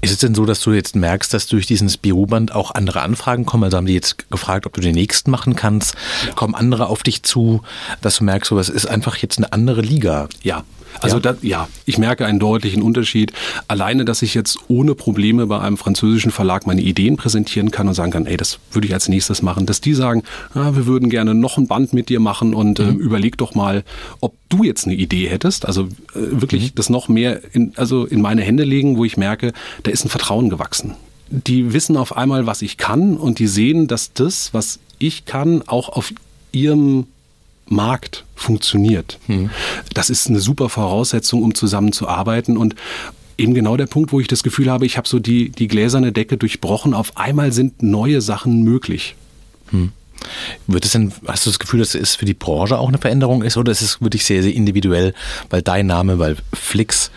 Speaker 2: Ist es denn so, dass du jetzt merkst, dass durch dieses BU-Band auch andere Anfragen kommen? Also haben die jetzt gefragt, ob du den nächsten machen kannst? Ja. Kommen andere auf dich zu, dass du merkst, so, das ist einfach jetzt eine andere Liga?
Speaker 3: Ja, also ja. Da, ja, ich merke einen deutlichen Unterschied. Alleine, dass ich jetzt ohne Probleme bei einem französischen Verlag meine Ideen präsentieren kann und sagen kann, ey, das würde ich als nächstes machen. Dass die sagen, ah, wir würden gerne noch ein Band mit dir machen und äh, mhm. äh, überleg doch mal, ob du jetzt eine Idee hättest. Also äh, wirklich mhm. das noch mehr in, also in meine Hände legen, wo ich merke, da ist ein Vertrauen gewachsen. Die wissen auf einmal, was ich kann und die sehen, dass das, was ich kann, auch auf ihrem Markt funktioniert. Hm. Das ist eine super Voraussetzung, um zusammenzuarbeiten und eben genau der Punkt, wo ich das Gefühl habe, ich habe so die, die gläserne Decke durchbrochen. Auf einmal sind neue Sachen möglich.
Speaker 2: Hm. Wird es denn, hast du das Gefühl, dass es für die Branche auch eine Veränderung ist oder ist es wirklich sehr, sehr individuell, weil dein Name, weil Flix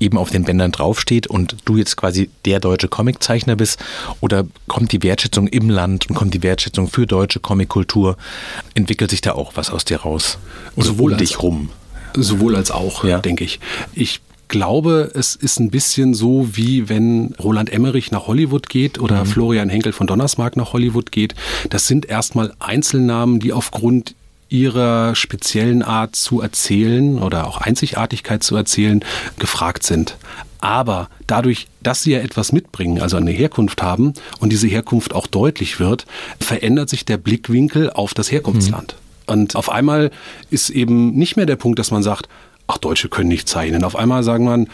Speaker 2: eben auf den Bändern draufsteht und du jetzt quasi der deutsche Comiczeichner bist? Oder kommt die Wertschätzung im Land und kommt die Wertschätzung für deutsche Comickultur? Entwickelt sich da auch was aus dir raus?
Speaker 3: Oder sowohl um dich rum? Sowohl als auch, ja. denke ich. Ich glaube, es ist ein bisschen so, wie wenn Roland Emmerich nach Hollywood geht oder mhm. Florian Henkel von Donnersmarck nach Hollywood geht. Das sind erstmal Einzelnamen, die aufgrund ihrer speziellen Art zu erzählen oder auch Einzigartigkeit zu erzählen, gefragt sind. Aber dadurch, dass sie ja etwas mitbringen, also eine Herkunft haben und diese Herkunft auch deutlich wird, verändert sich der Blickwinkel auf das Herkunftsland. Mhm. Und auf einmal ist eben nicht mehr der Punkt, dass man sagt, ach, Deutsche können nicht zeichnen. Auf einmal sagen man,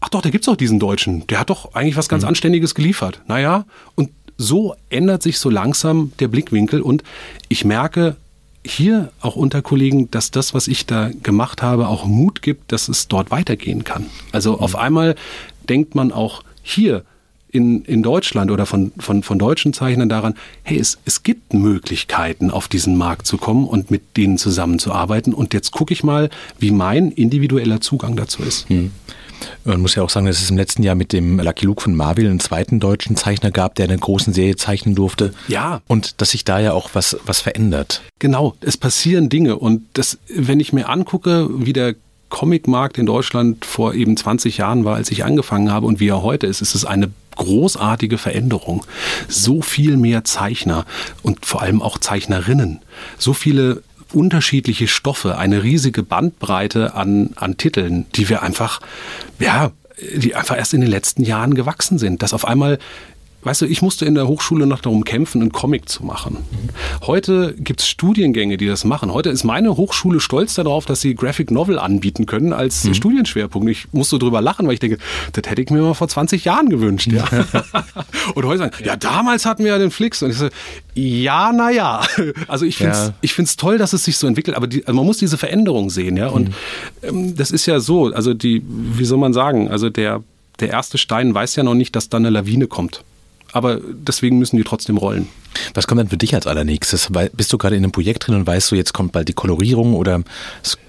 Speaker 3: ach doch, da gibt's auch diesen Deutschen. Der hat doch eigentlich was ganz mhm. Anständiges geliefert. Naja, und so ändert sich so langsam der Blickwinkel und ich merke hier auch unter Kollegen, dass das, was ich da gemacht habe, auch Mut gibt, dass es dort weitergehen kann. Also mhm. auf einmal denkt man auch hier in, in Deutschland oder von, von, von deutschen Zeichnern daran, hey, es, es gibt Möglichkeiten, auf diesen Markt zu kommen und mit denen zusammenzuarbeiten. Und jetzt gucke ich mal, wie mein individueller Zugang dazu ist. Hm.
Speaker 2: Man muss ja auch sagen, dass es im letzten Jahr mit dem Lucky Luke von Marvel einen zweiten deutschen Zeichner gab, der eine große Serie zeichnen durfte.
Speaker 3: Ja.
Speaker 2: Und dass sich da ja auch was, was verändert.
Speaker 3: Genau, es passieren Dinge. Und das, wenn ich mir angucke, wie der Comicmarkt in Deutschland vor eben 20 Jahren war, als ich angefangen habe und wie er heute ist, ist es eine großartige Veränderung. So viel mehr Zeichner und vor allem auch Zeichnerinnen. So viele unterschiedliche Stoffe, eine riesige Bandbreite an, an Titeln, die wir einfach, ja, die einfach erst in den letzten Jahren gewachsen sind. Dass auf einmal Weißt du, ich musste in der Hochschule noch darum kämpfen, einen Comic zu machen. Heute gibt es Studiengänge, die das machen. Heute ist meine Hochschule stolz darauf, dass sie Graphic Novel anbieten können als mhm. Studienschwerpunkt. Ich musste drüber lachen, weil ich denke, das hätte ich mir mal vor 20 Jahren gewünscht. Ja. *laughs* und heute sagen, ja, damals hatten wir ja den Flix. Und ich so, ja, naja. Also ich finde es ja. ich find's toll, dass es sich so entwickelt, aber die, also man muss diese Veränderung sehen. ja. Und mhm. ähm, das ist ja so, also die, wie soll man sagen, also der, der erste Stein weiß ja noch nicht, dass da eine Lawine kommt aber deswegen müssen die trotzdem rollen.
Speaker 2: Was kommt dann für dich als allernächstes? Bist du gerade in einem Projekt drin und weißt du, jetzt kommt bald die Kolorierung oder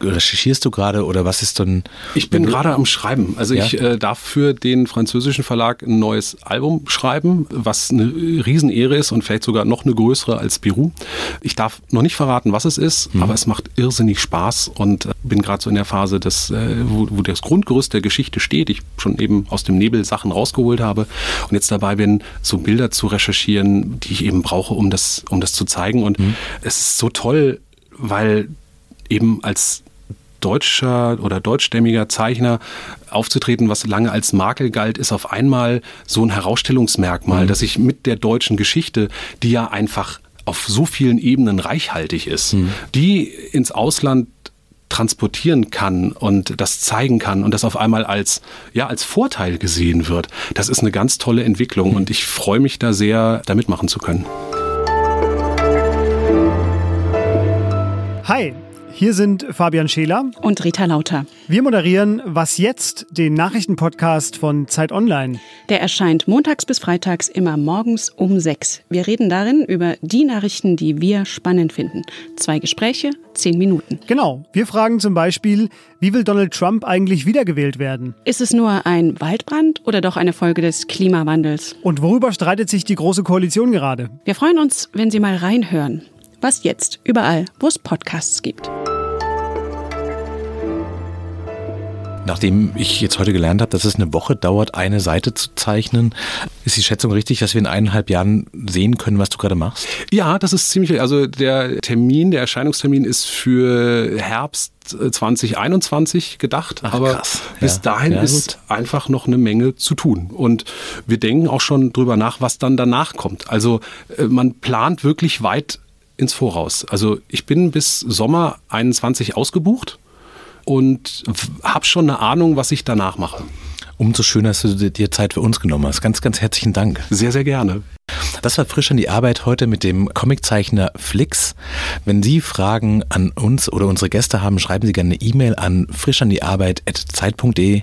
Speaker 2: recherchierst du gerade oder was ist dann?
Speaker 3: Ich bin gerade am Schreiben. Also ja? ich äh, darf für den französischen Verlag ein neues Album schreiben, was eine Riesenehre ist und vielleicht sogar noch eine größere als Peru. Ich darf noch nicht verraten, was es ist, mhm. aber es macht irrsinnig Spaß und äh, bin gerade so in der Phase, des, äh, wo, wo das Grundgerüst der Geschichte steht. Ich schon eben aus dem Nebel Sachen rausgeholt habe und jetzt dabei bin, so Bilder zu recherchieren, die ich eben brauche, um das, um das zu zeigen. Und mhm. es ist so toll, weil eben als deutscher oder deutschstämmiger Zeichner aufzutreten, was lange als Makel galt, ist auf einmal so ein Herausstellungsmerkmal, mhm. dass ich mit der deutschen Geschichte, die ja einfach auf so vielen Ebenen reichhaltig ist, mhm. die ins Ausland transportieren kann und das zeigen kann und das auf einmal als, ja, als Vorteil gesehen wird. Das ist eine ganz tolle Entwicklung und ich freue mich da sehr, da mitmachen zu können.
Speaker 4: Hi, hier sind Fabian Scheler
Speaker 1: und Rita Lauter.
Speaker 4: Wir moderieren Was jetzt, den Nachrichtenpodcast von Zeit Online.
Speaker 1: Der erscheint montags bis freitags immer morgens um sechs. Wir reden darin über die Nachrichten, die wir spannend finden. Zwei Gespräche, zehn Minuten.
Speaker 4: Genau. Wir fragen zum Beispiel, wie will Donald Trump eigentlich wiedergewählt werden?
Speaker 1: Ist es nur ein Waldbrand oder doch eine Folge des Klimawandels?
Speaker 4: Und worüber streitet sich die Große Koalition gerade?
Speaker 1: Wir freuen uns, wenn Sie mal reinhören. Was jetzt? Überall, wo es Podcasts gibt.
Speaker 2: Nachdem ich jetzt heute gelernt habe, dass es eine Woche dauert, eine Seite zu zeichnen, ist die Schätzung richtig, dass wir in eineinhalb Jahren sehen können, was du gerade machst?
Speaker 3: Ja, das ist ziemlich, also der Termin, der Erscheinungstermin ist für Herbst 2021 gedacht, Ach, aber krass. bis ja. dahin ja, ist einfach noch eine Menge zu tun. Und wir denken auch schon drüber nach, was dann danach kommt. Also äh, man plant wirklich weit ins Voraus. Also ich bin bis Sommer 21 ausgebucht und habe schon eine Ahnung, was ich danach mache.
Speaker 2: Umso schöner, dass du dir Zeit für uns genommen hast. Ganz, ganz herzlichen Dank.
Speaker 3: Sehr, sehr gerne.
Speaker 2: Das war frisch an die Arbeit heute mit dem Comiczeichner Flix. Wenn Sie Fragen an uns oder unsere Gäste haben, schreiben Sie gerne eine E-Mail an frischandiarbeit.zeit.de.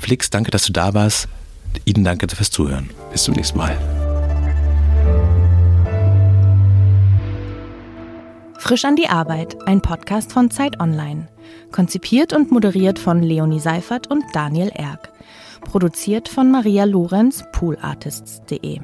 Speaker 2: Flix, danke, dass du da warst. Ihnen danke fürs Zuhören.
Speaker 3: Bis zum nächsten Mal.
Speaker 5: Frisch an die Arbeit, ein Podcast von Zeit Online. Konzipiert und moderiert von Leonie Seifert und Daniel Erck. Produziert von Maria Lorenz, poolartists.de.